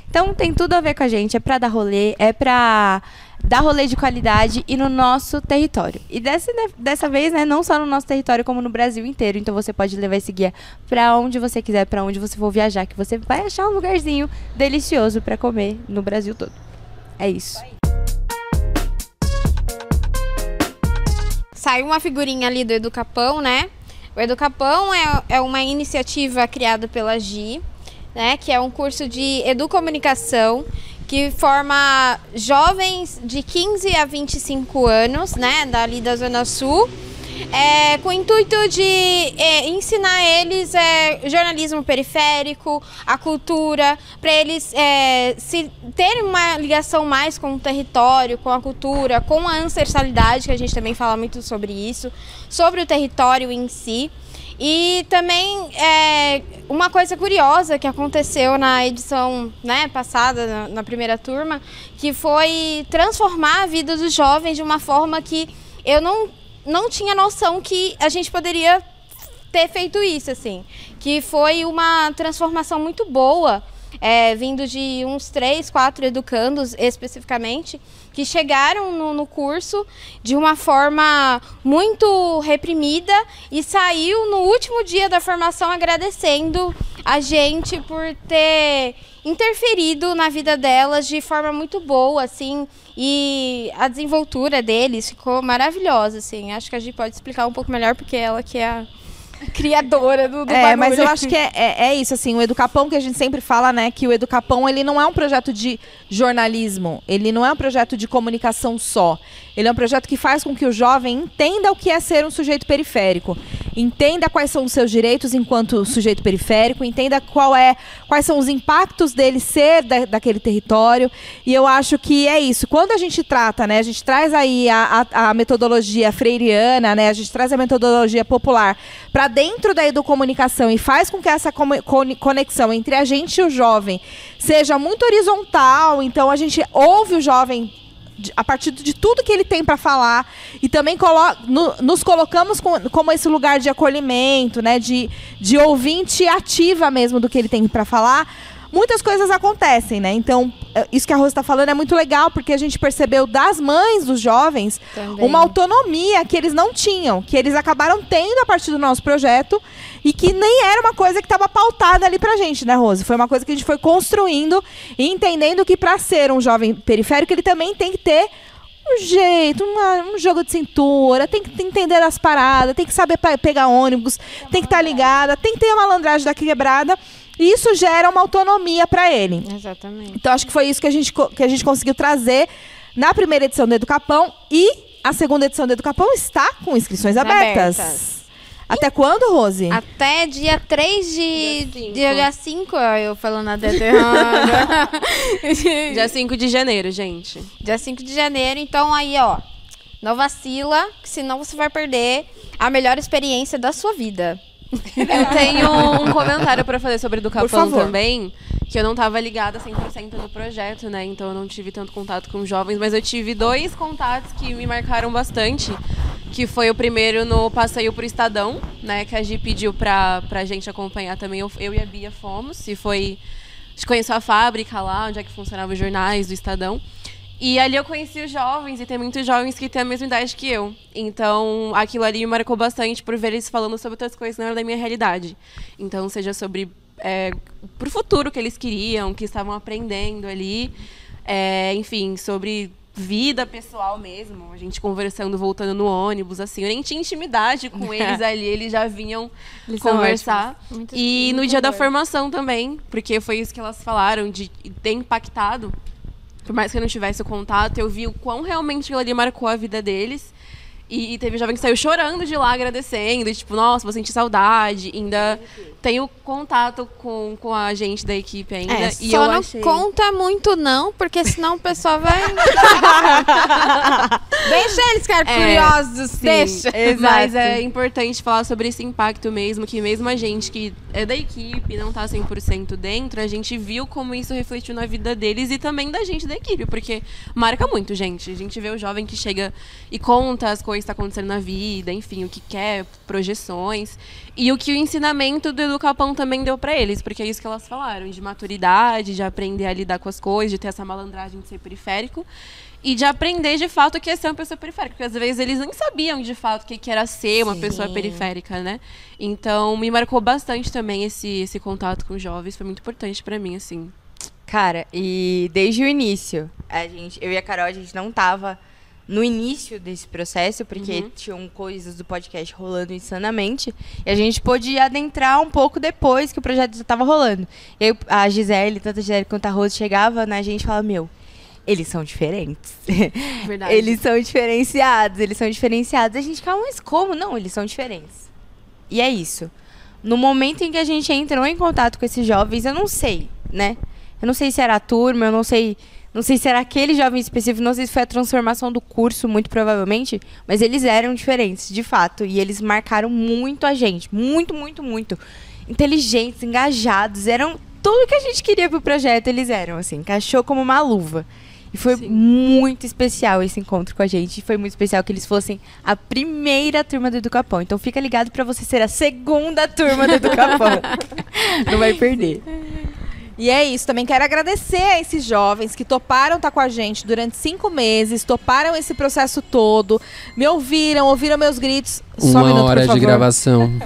Então tem tudo a ver com a gente, é pra dar rolê, é pra dar rolê de qualidade e no nosso território. E dessa, dessa vez, né, não só no nosso território, como no Brasil inteiro. Então você pode levar esse guia pra onde você quiser, pra onde você for viajar, que você vai achar um lugarzinho delicioso pra comer no Brasil todo. É isso. Saiu uma figurinha ali do Educapão, né? O Educapão é, é uma iniciativa criada pela GI, né? Que é um curso de educomunicação que forma jovens de 15 a 25 anos, né? Dali da Zona Sul. É, com o intuito de é, ensinar eles é, jornalismo periférico, a cultura, para eles é, se terem uma ligação mais com o território, com a cultura, com a ancestralidade, que a gente também fala muito sobre isso, sobre o território em si. E também é, uma coisa curiosa que aconteceu na edição né, passada, na, na primeira turma, que foi transformar a vida dos jovens de uma forma que eu não, não tinha noção que a gente poderia ter feito isso, assim. Que foi uma transformação muito boa, é, vindo de uns três, quatro educandos especificamente, que chegaram no, no curso de uma forma muito reprimida e saiu no último dia da formação agradecendo a gente por ter interferido na vida delas de forma muito boa, assim, e a desenvoltura deles ficou maravilhosa, assim. Acho que a gente pode explicar um pouco melhor porque ela que é a criadora do, do É, mas bagulho. eu acho que é, é, é isso, assim, o Educapão que a gente sempre fala, né, que o Educapão, ele não é um projeto de jornalismo, ele não é um projeto de comunicação só, ele é um projeto que faz com que o jovem entenda o que é ser um sujeito periférico, entenda quais são os seus direitos enquanto sujeito periférico, entenda qual é, quais são os impactos dele ser da, daquele território, e eu acho que é isso, quando a gente trata, né, a gente traz aí a, a, a metodologia freiriana, né, a gente traz a metodologia popular para dentro da educomunicação e faz com que essa conexão entre a gente e o jovem seja muito horizontal. Então a gente ouve o jovem a partir de tudo que ele tem para falar e também colo no- nos colocamos com- como esse lugar de acolhimento, né, de, de ouvinte ativa mesmo do que ele tem para falar. Muitas coisas acontecem, né? Então, é, isso que a Rosa está falando é muito legal, porque a gente percebeu das mães dos jovens Também. uma autonomia que eles não tinham, que eles acabaram tendo a partir do nosso projeto e que nem era uma coisa que estava pautada ali pra gente, né, Rose? Foi uma coisa que a gente foi construindo e entendendo que para ser um jovem periférico, ele também tem que ter um jeito, uma- um jogo de cintura, tem que entender as paradas, tem que saber pe- pegar ônibus, tem que estar ligada, tem que ter a malandragem da quebrada. E isso gera uma autonomia para ele. Exatamente. Então acho que foi isso que a gente, que a gente conseguiu trazer na primeira edição do Educapão e a segunda edição do Educapão está com inscrições abertas. Abertas. Até quando, Rose? Até dia 3 de. Dia cinco. Dia 5, eu falando a. Dia 5 de janeiro, gente. Dia 5 de janeiro, então aí, ó. Não vacila, que senão você vai perder a melhor experiência da sua vida. Eu tenho um comentário pra fazer sobre do Capão favor. também, que eu não tava ligada 100% no projeto, né? Então eu não tive tanto contato com jovens, mas eu tive dois contatos que me marcaram bastante, que foi o primeiro no passeio pro Estadão, né, que a Gi pediu pra, pra gente acompanhar também, eu, eu e a Bia fomos, e foi a gente conheceu a fábrica lá, onde é que funcionavam os jornais do Estadão. E ali eu conheci os jovens, e tem muitos jovens que têm a mesma idade que eu. Então, aquilo ali me marcou bastante por ver eles falando sobre outras coisas não eram da minha realidade. Então, seja sobre é, pro futuro que eles queriam, que estavam aprendendo ali. É, enfim, sobre vida pessoal mesmo. A gente conversando, voltando no ônibus, assim. Eu nem tinha intimidade com eles ali, eles já vinham Eles conversar. Muito- E no muito dia da amor. formação também, porque foi isso que elas falaram, de ter impactado. Por mais que eu não tivesse o contato, eu vi o quão realmente aquilo ali marcou a vida deles. E, e teve jovem que saiu chorando de lá, agradecendo. E, tipo, nossa, vou sentir saudade. Ainda tenho contato com, com a gente da equipe ainda. É, e só não achei... conta muito não, porque senão o pessoal vai... Deixa eles ficar É, curiosos, Sim, deixa. Mas é importante falar sobre esse impacto mesmo, que mesmo a gente que é da equipe, não tá 100% dentro, a gente viu como isso refletiu na vida deles e também da gente da equipe, porque marca muito, gente. A gente vê o jovem que chega e conta as coisas que tá acontecendo na vida, enfim, o que quer, projeções. E o que o ensinamento do Educapão também deu pra eles, porque é isso que elas falaram, de maturidade, de aprender a lidar com as coisas, de ter essa malandragem de ser periférico e de aprender de fato o que é ser uma pessoa periférica, porque às vezes eles nem sabiam de fato o que era ser uma pessoa periférica, né? Então me marcou bastante também esse esse contato com os jovens, foi muito importante pra mim assim. Cara, e desde o início, a gente, eu e a Carol, a gente não tava no início desse processo, porque tinham coisas do podcast rolando insanamente, e a gente pôde adentrar um pouco depois que o projeto já tava rolando. E aí a Gisele, tanto a Gisele quanto a Rose chegava na gente e falava, meu, eles são diferentes. Verdade. Eles são diferenciados, eles são diferenciados. A gente, calma, mas como? Não, eles são diferentes. E é isso. No momento em que a gente entrou em contato com esses jovens, eu não sei, né? Eu não sei se era a turma, eu não sei, não sei se era aquele jovem específico, não sei se foi a transformação do curso, muito provavelmente, mas eles eram diferentes, de fato, e eles marcaram muito a gente, muito, muito, muito. Inteligentes, engajados, eram tudo que a gente queria pro projeto, eles eram assim, encaixou como uma luva. E foi Sim. muito especial esse encontro com a gente. E foi muito especial que eles fossem a primeira turma do Educapão. Então fica ligado pra você ser a segunda turma do Educapão. Não vai perder. E é isso, também quero agradecer a esses jovens que toparam estar com a gente durante cinco meses, toparam esse processo todo, me ouviram, ouviram meus gritos. Só um Uma minuto, hora por de gravação.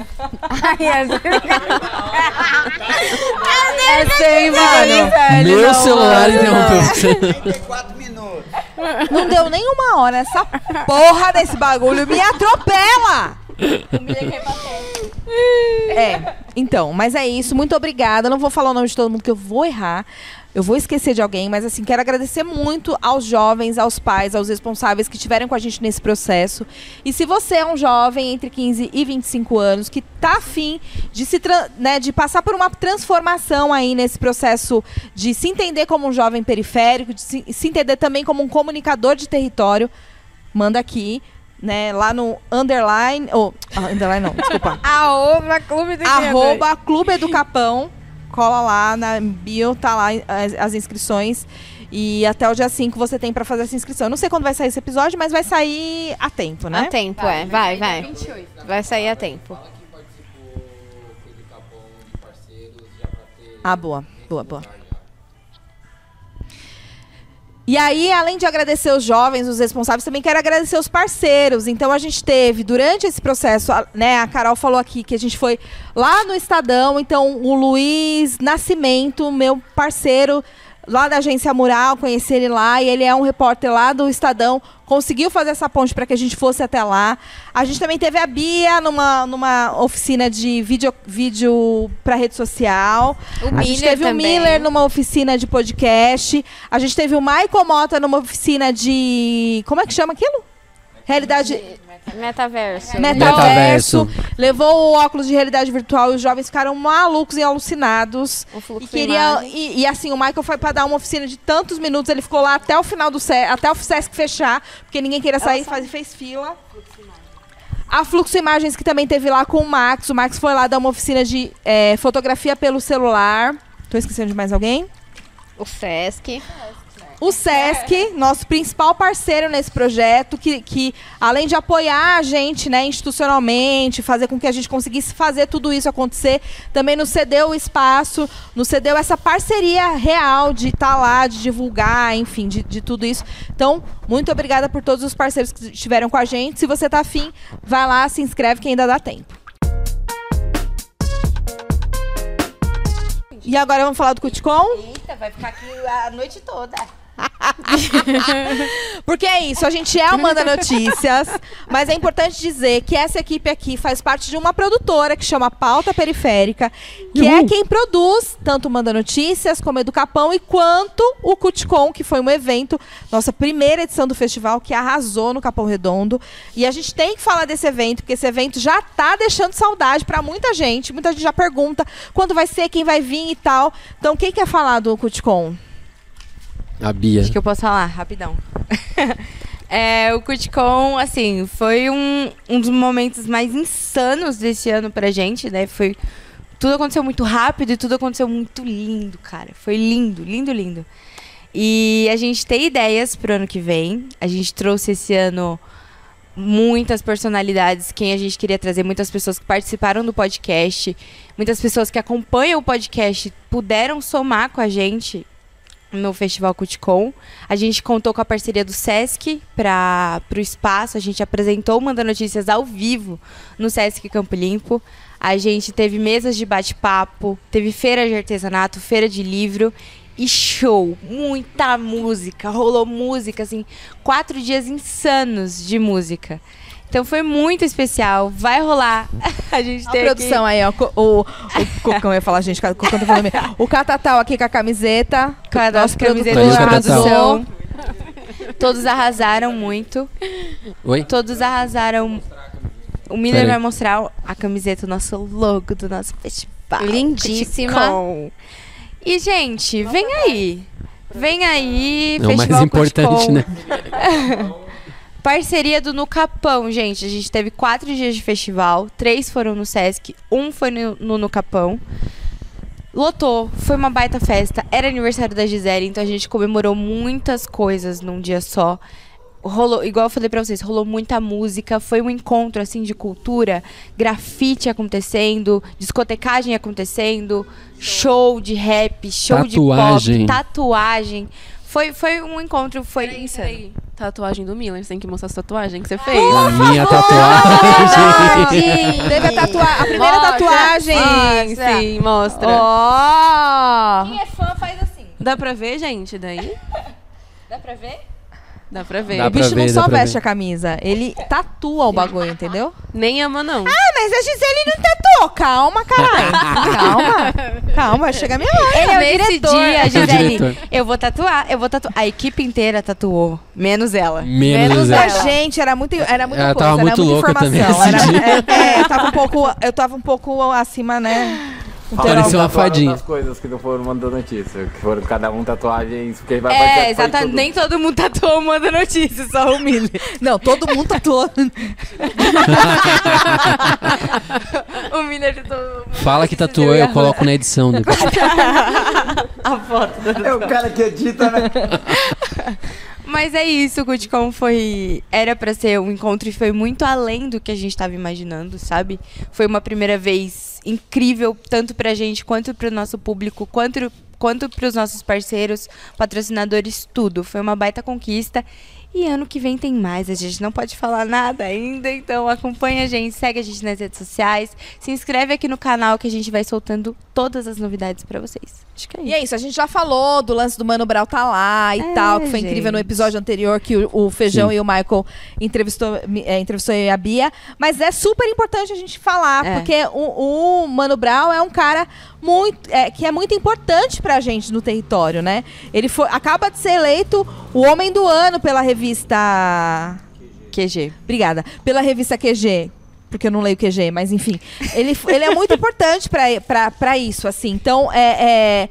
É sem, mano. Meu celular interrompeu você. 34 minutos. Não deu nem uma hora. Essa porra desse bagulho me atropela! É, então, mas é isso. Muito obrigada. Não vou falar o nome de todo mundo que eu vou errar. Eu vou esquecer de alguém, mas assim, quero agradecer muito aos jovens, aos pais, aos responsáveis que estiveram com a gente nesse processo. E se você é um jovem entre 15 e 25 anos que tá afim de se né, de passar por uma transformação aí nesse processo de se entender como um jovem periférico, de se, se entender também como um comunicador de território, manda aqui, né, lá no underline, ou ah, underline não, desculpa. Arroba Clube do arroba Clube do Capão. Cola lá na bio, tá lá as, as inscrições. E até o dia 5 você tem pra fazer essa inscrição. Eu não sei quando vai sair esse episódio, mas vai sair a tempo, né? A tempo, é. Vai, vai. Vai sair a tempo. Ah, boa. Boa, boa. E aí, além de agradecer os jovens, os responsáveis, também quero agradecer os parceiros. Então, a gente teve, durante esse processo, a, né, a Carol falou aqui que a gente foi lá no Estadão. Então, o Luiz Nascimento, meu parceiro lá da agência Mural, conheci ele lá, e ele é um repórter lá do Estadão, conseguiu fazer essa ponte para que a gente fosse até lá. A gente também teve a Bia numa, numa oficina de vídeo, vídeo para rede social. O a gente Miller teve o também. Miller numa oficina de podcast. A gente teve o Michael Mota numa oficina de. Como é que chama aquilo? Realidade. Metaverso. Metaverso. Metaverso. Levou o óculos de realidade virtual e os jovens ficaram malucos e alucinados. O fluxo E, queria, imagem. e, e, assim, o Michael foi pra dar uma oficina de tantos minutos, ele ficou lá até o final do Se- até o Sesc fechar, porque ninguém queria sair, faz, fez fila. A Fluxo Imagens, que também teve lá com o Max. O Max foi lá dar uma oficina de eh, fotografia pelo celular. Tô esquecendo de mais alguém? O Sesc. O SESC, nosso principal parceiro nesse projeto, que, que além de apoiar a gente né, institucionalmente, fazer com que a gente conseguisse fazer tudo isso acontecer, também nos cedeu o espaço, nos cedeu essa parceria real de estar lá, de divulgar, enfim, de, de tudo isso. Então, muito obrigada por todos os parceiros que estiveram com a gente. Se você tá afim, vai lá, se inscreve que ainda dá tempo. E agora vamos falar do Cuticom? Eita, vai ficar aqui a noite toda. Porque é isso, a gente é o Manda Notícias, mas é importante dizer que essa equipe aqui faz parte de uma produtora que chama Pauta Periférica, que é quem produz tanto o Manda Notícias como Educapão e quanto o Cuticom, que foi um evento, nossa primeira edição do festival, que arrasou no Capão Redondo. E a gente tem que falar desse evento, porque esse evento já tá deixando saudade pra muita gente. Muita gente já pergunta quando vai ser, quem vai vir e tal. Então, quem quer falar do Cuticom? A Bia. Acho que eu posso falar, rapidão. É, o Cuticom, assim, foi um, um dos momentos mais insanos desse ano pra gente, né? Foi. Tudo aconteceu muito rápido e tudo aconteceu muito lindo, cara. Foi lindo, lindo, lindo. E a gente tem ideias pro ano que vem. A gente trouxe esse ano muitas personalidades, quem a gente queria trazer, muitas pessoas que participaram do podcast, muitas pessoas que acompanham o podcast puderam somar com a gente no Festival Cuticom. A gente contou com a parceria do Sesc para o espaço. A gente apresentou Manda Notícias ao vivo no Sesc Campo Limpo. A gente teve mesas de bate-papo, teve feira de artesanato, feira de livro e show. Muita música. Rolou música, assim, quatro dias insanos de música. Então foi muito especial. Vai rolar. A gente A tem produção aí, ó. O, o Cocão ia falar, gente, o Cocão tá falando mesmo. O Catatal aqui com a camiseta. com a nossa camiseta de produção. Todos arrasaram muito. Oi? Todos arrasaram. O Miller vai mostrar a camiseta, o nosso logo do nosso festival. Lindíssima. Cuticom. E, gente, vem aí. Vem aí, É o mais Festival importante, Cuticom. né? Parceria do No Capão, gente. A gente teve quatro dias de festival. Três foram no Sesc, um foi no No, no Capão. Lotou, foi uma baita festa. Era aniversário da Gisele, então a gente comemorou muitas coisas num dia só. Rolou, igual eu falei pra vocês, rolou muita música, foi um encontro assim de cultura, grafite acontecendo, discotecagem acontecendo, show de rap, show Tatuagem. de pop, tatuagem. Foi, foi um encontro, foi insano. Peraí. Tatuagem do Miller, você tem que mostrar essa tatuagem que você fez. A minha tatuagem. Teve a, tatua a primeira Mostra. tatuagem. Sim, sim, mostra. Ó! Quem é fã faz assim. Dá pra ver, gente, daí? Dá pra ver? Dá pra ver. Dá O bicho ver, não só veste ver. a camisa, ele tatua o bagulho, entendeu? Nem ama, não. Ah, mas a Gisele não tatuou. Calma, caralho. Calma. Calma, vai chegar minha hora. Ele é o Nesse diretor. dia, É Gisele, diretor. eu vou tatuar, eu vou tatuar. A equipe inteira tatuou, menos ela. Menos A ela. gente era muito, era muita Ela coisa, tava era muito muita louca também informação. esse Era, é, é, eu tava um pouco, eu tava um pouco acima, né? Parecia uma fadinha. das coisas que não foram mandando notícia, que foram cada um tatuagens, porque vai É, exatamente. tudo. Nem todo mundo tatuou, manda notícia, só o Miller. Não, todo mundo tatuou. o Miller tatuou. Fala que tatuou, eu coloco na edição depois. A foto. É o cara que edita, né? Mas é isso, o Cuticom foi. Era pra ser um encontro e foi muito além do que a gente tava imaginando, sabe? Foi uma primeira vez incrível, tanto pra gente, quanto pro nosso público, quanto, quanto para os nossos parceiros, patrocinadores, tudo. Foi uma baita conquista. E ano que vem tem mais. A gente não pode falar nada ainda, então acompanha a gente, segue a gente nas redes sociais, se inscreve aqui no canal que a gente vai soltando todas as novidades pra vocês. Acho que é E isso. é isso, a gente já falou do lance do Mano Brau tá lá e É, tal, que foi incrível no gente. episódio anterior que o, o Feijão Sim. e o Michael entrevistou, é, entrevistou eu e a Bia. Mas é super importante a gente falar, É. porque o, o Mano Brau é um cara muito, é, que é muito importante pra gente no território, né? Ele foi, acaba de ser eleito o Homem do Ano pela revista QG. Obrigada. Pela revista QG. Porque eu não leio QG, mas enfim. Ele, ele é muito importante pra isso, assim. Então, é, é,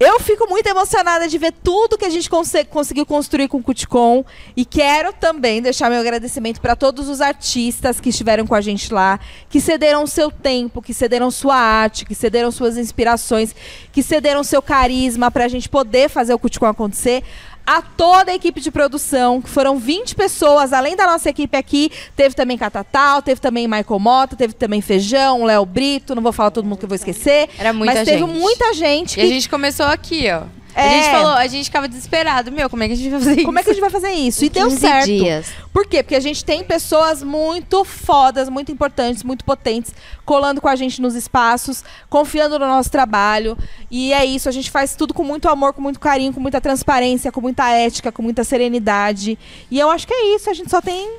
Eu fico muito emocionada de ver tudo que a gente conse- conseguiu construir com o Cuticom. E quero também deixar meu agradecimento para todos os artistas que estiveram com a gente lá, que cederam seu tempo, que cederam sua arte, que cederam suas inspirações, que cederam seu carisma para a gente poder fazer o Cuticom acontecer a toda a equipe de produção, que foram 20 pessoas, além da nossa equipe aqui, teve também Catatal, teve também Michael Mota, teve também Feijão, Léo Brito, não vou falar todo mundo que eu vou esquecer. Era muita mas teve gente. muita gente E que a gente começou aqui, ó. A É. gente falou, a gente ficava desesperado. Meu, como é que a gente vai fazer isso? Como é que a gente vai fazer isso? E deu 15 certo. dias. Por quê? Porque a gente tem pessoas muito fodas, muito importantes, muito potentes, colando com a gente nos espaços, confiando no nosso trabalho. E é isso, a gente faz tudo com muito amor, com muito carinho, com muita transparência, com muita ética, com muita serenidade. E eu acho que é isso, a gente só tem.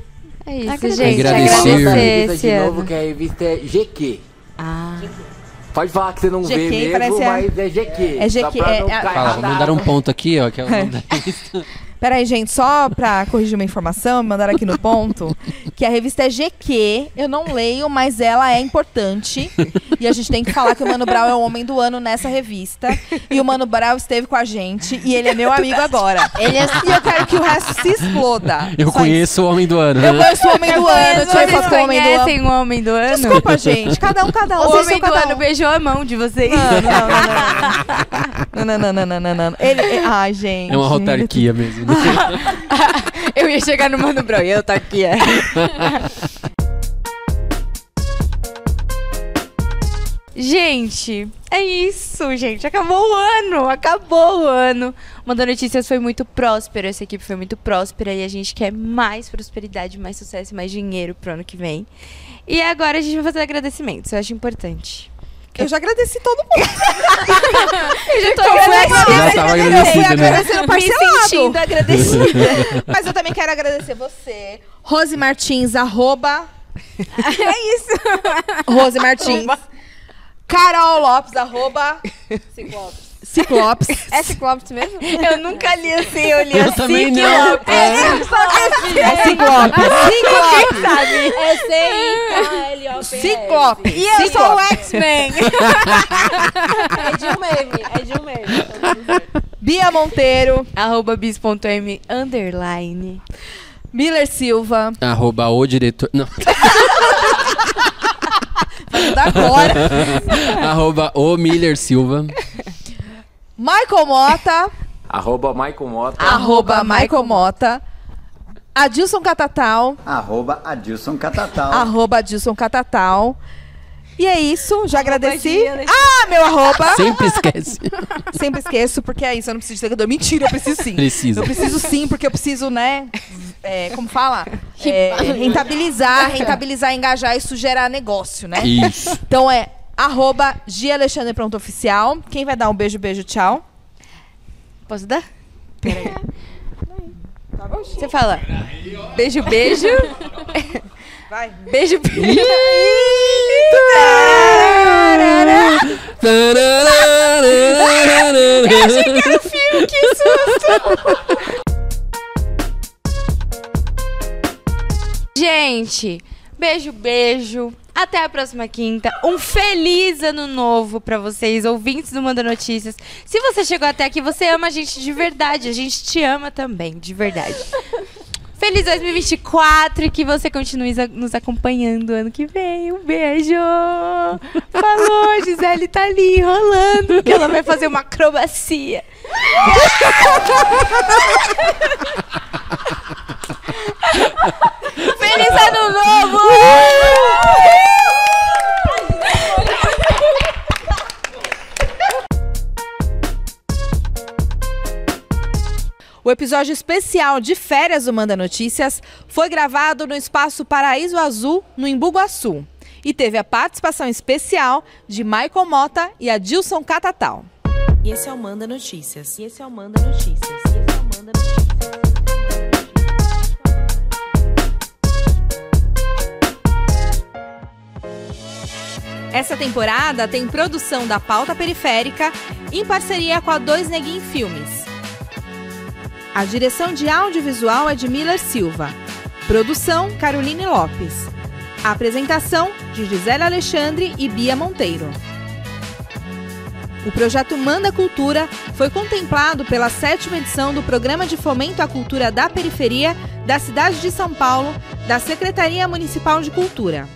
É isso, Agradecer. gente. Agradecer. Agradecer. de novo, que a revista é GQ. Ah. Pode falar que você não GQ vê mesmo, mas é GQ. É GQ, pra é- não é- cair. Fala, na vou mandar um ponto aqui, ó, que é o nome da Peraí, gente, só pra corrigir uma informação, mandaram aqui no ponto que a revista é GQ. Eu não leio, mas ela é importante. E a gente tem que falar que o Mano Brown é o homem do ano nessa revista. E o Mano Brown esteve com a gente e ele é meu amigo agora. Ele é E eu quero que o resto se exploda. Eu Só conheço o Homem do Ano, isso. Eu né? conheço o homem do ano, eu tirei Vocês foto com o homem do ano. conhecem o Homem do Ano? Desculpa, gente. Cada um, cada um. O Vocês Homem do cada Ano um. beijou a mão de vocês. Não, não, não, não, não, não, não, não, não, não. Ele, é- ai, gente. É uma autarquia mesmo. né? Eu ia chegar no Mano Brown e eu aqui. É. Gente, é isso, gente. Acabou o ano, acabou o ano. Manda Notícias foi muito próspero, essa equipe foi muito próspera e a gente quer mais prosperidade, mais sucesso, e mais dinheiro pro ano que vem. E agora a gente vai fazer agradecimentos, eu acho importante. Eu já agradeci todo mundo. Eu já tô Já tava Eu fui né? agradecendo me parcelado. sentindo agradecida. Mas eu também quero agradecer você, Rose Martins, arroba. é isso. Rose Martins. Carol Lopes, arroba. Ciclopes. Ciclopes. É Ciclopes mesmo? Eu nunca li assim, eu li Eu assim. também não. louco. É Ciclopes. Ciclopes. É C-I-K-L-O-P-S. Ciclope. E eu sou o X-Men. É de um meme. É de um meme. Bia Monteiro. Arroba bis.m underline. Miller Silva. Arroba o diretor. Não. Da agora. Arroba o Miller Silva. Michael Mota. Arroba Michael Mota. arroba Michael Mota. Adilson Catatal. Arroba Adilson Catatal. Arroba Adilson Catatal. E é isso, já agradeci. Gia, deixa Ah, meu arroba. Sempre esquece. Sempre esqueço, porque é isso, eu não preciso de seguidor. Mentira, eu preciso sim. Precisa. Eu preciso sim, porque eu preciso, né? é, como fala? É, rentabilizar, rentabilizar, engajar, isso gerar negócio, né? Isso. Então é arroba Gia Alexandre Pronto Oficial. Quem vai dar um beijo, beijo, tchau? Posso dar? Peraí. Você fala beijo, beijo. Vai. Beijo, beijo. Gente, beijo, beijo. Até a próxima quinta. Um feliz ano novo pra vocês, ouvintes do Manda Notícias. Se você chegou até aqui, você ama a gente de verdade. A gente te ama também, de verdade. Feliz 2024 e que você continue nos acompanhando ano que vem. Um beijo! Falou, Gisele tá ali enrolando, que ela vai fazer uma acrobacia. Feliz ano novo! O episódio especial de férias do Manda Notícias foi gravado no espaço Paraíso Azul, no Imbuguaçu, e teve a participação especial de Michael Mota e Adilson Catatal. E esse é o Manda Notícias. E esse é o Manda Notícias. E esse é o Manda Notícias. Essa temporada tem produção da Pauta Periférica em parceria com a Dois Neguin Filmes. A direção de audiovisual é de Miller Silva. Produção Caroline Lopes. A apresentação de Gisele Alexandre e Bia Monteiro. O projeto Manda Cultura foi contemplado pela sétima edição do Programa de Fomento à Cultura da Periferia da cidade de São Paulo, da Secretaria Municipal de Cultura.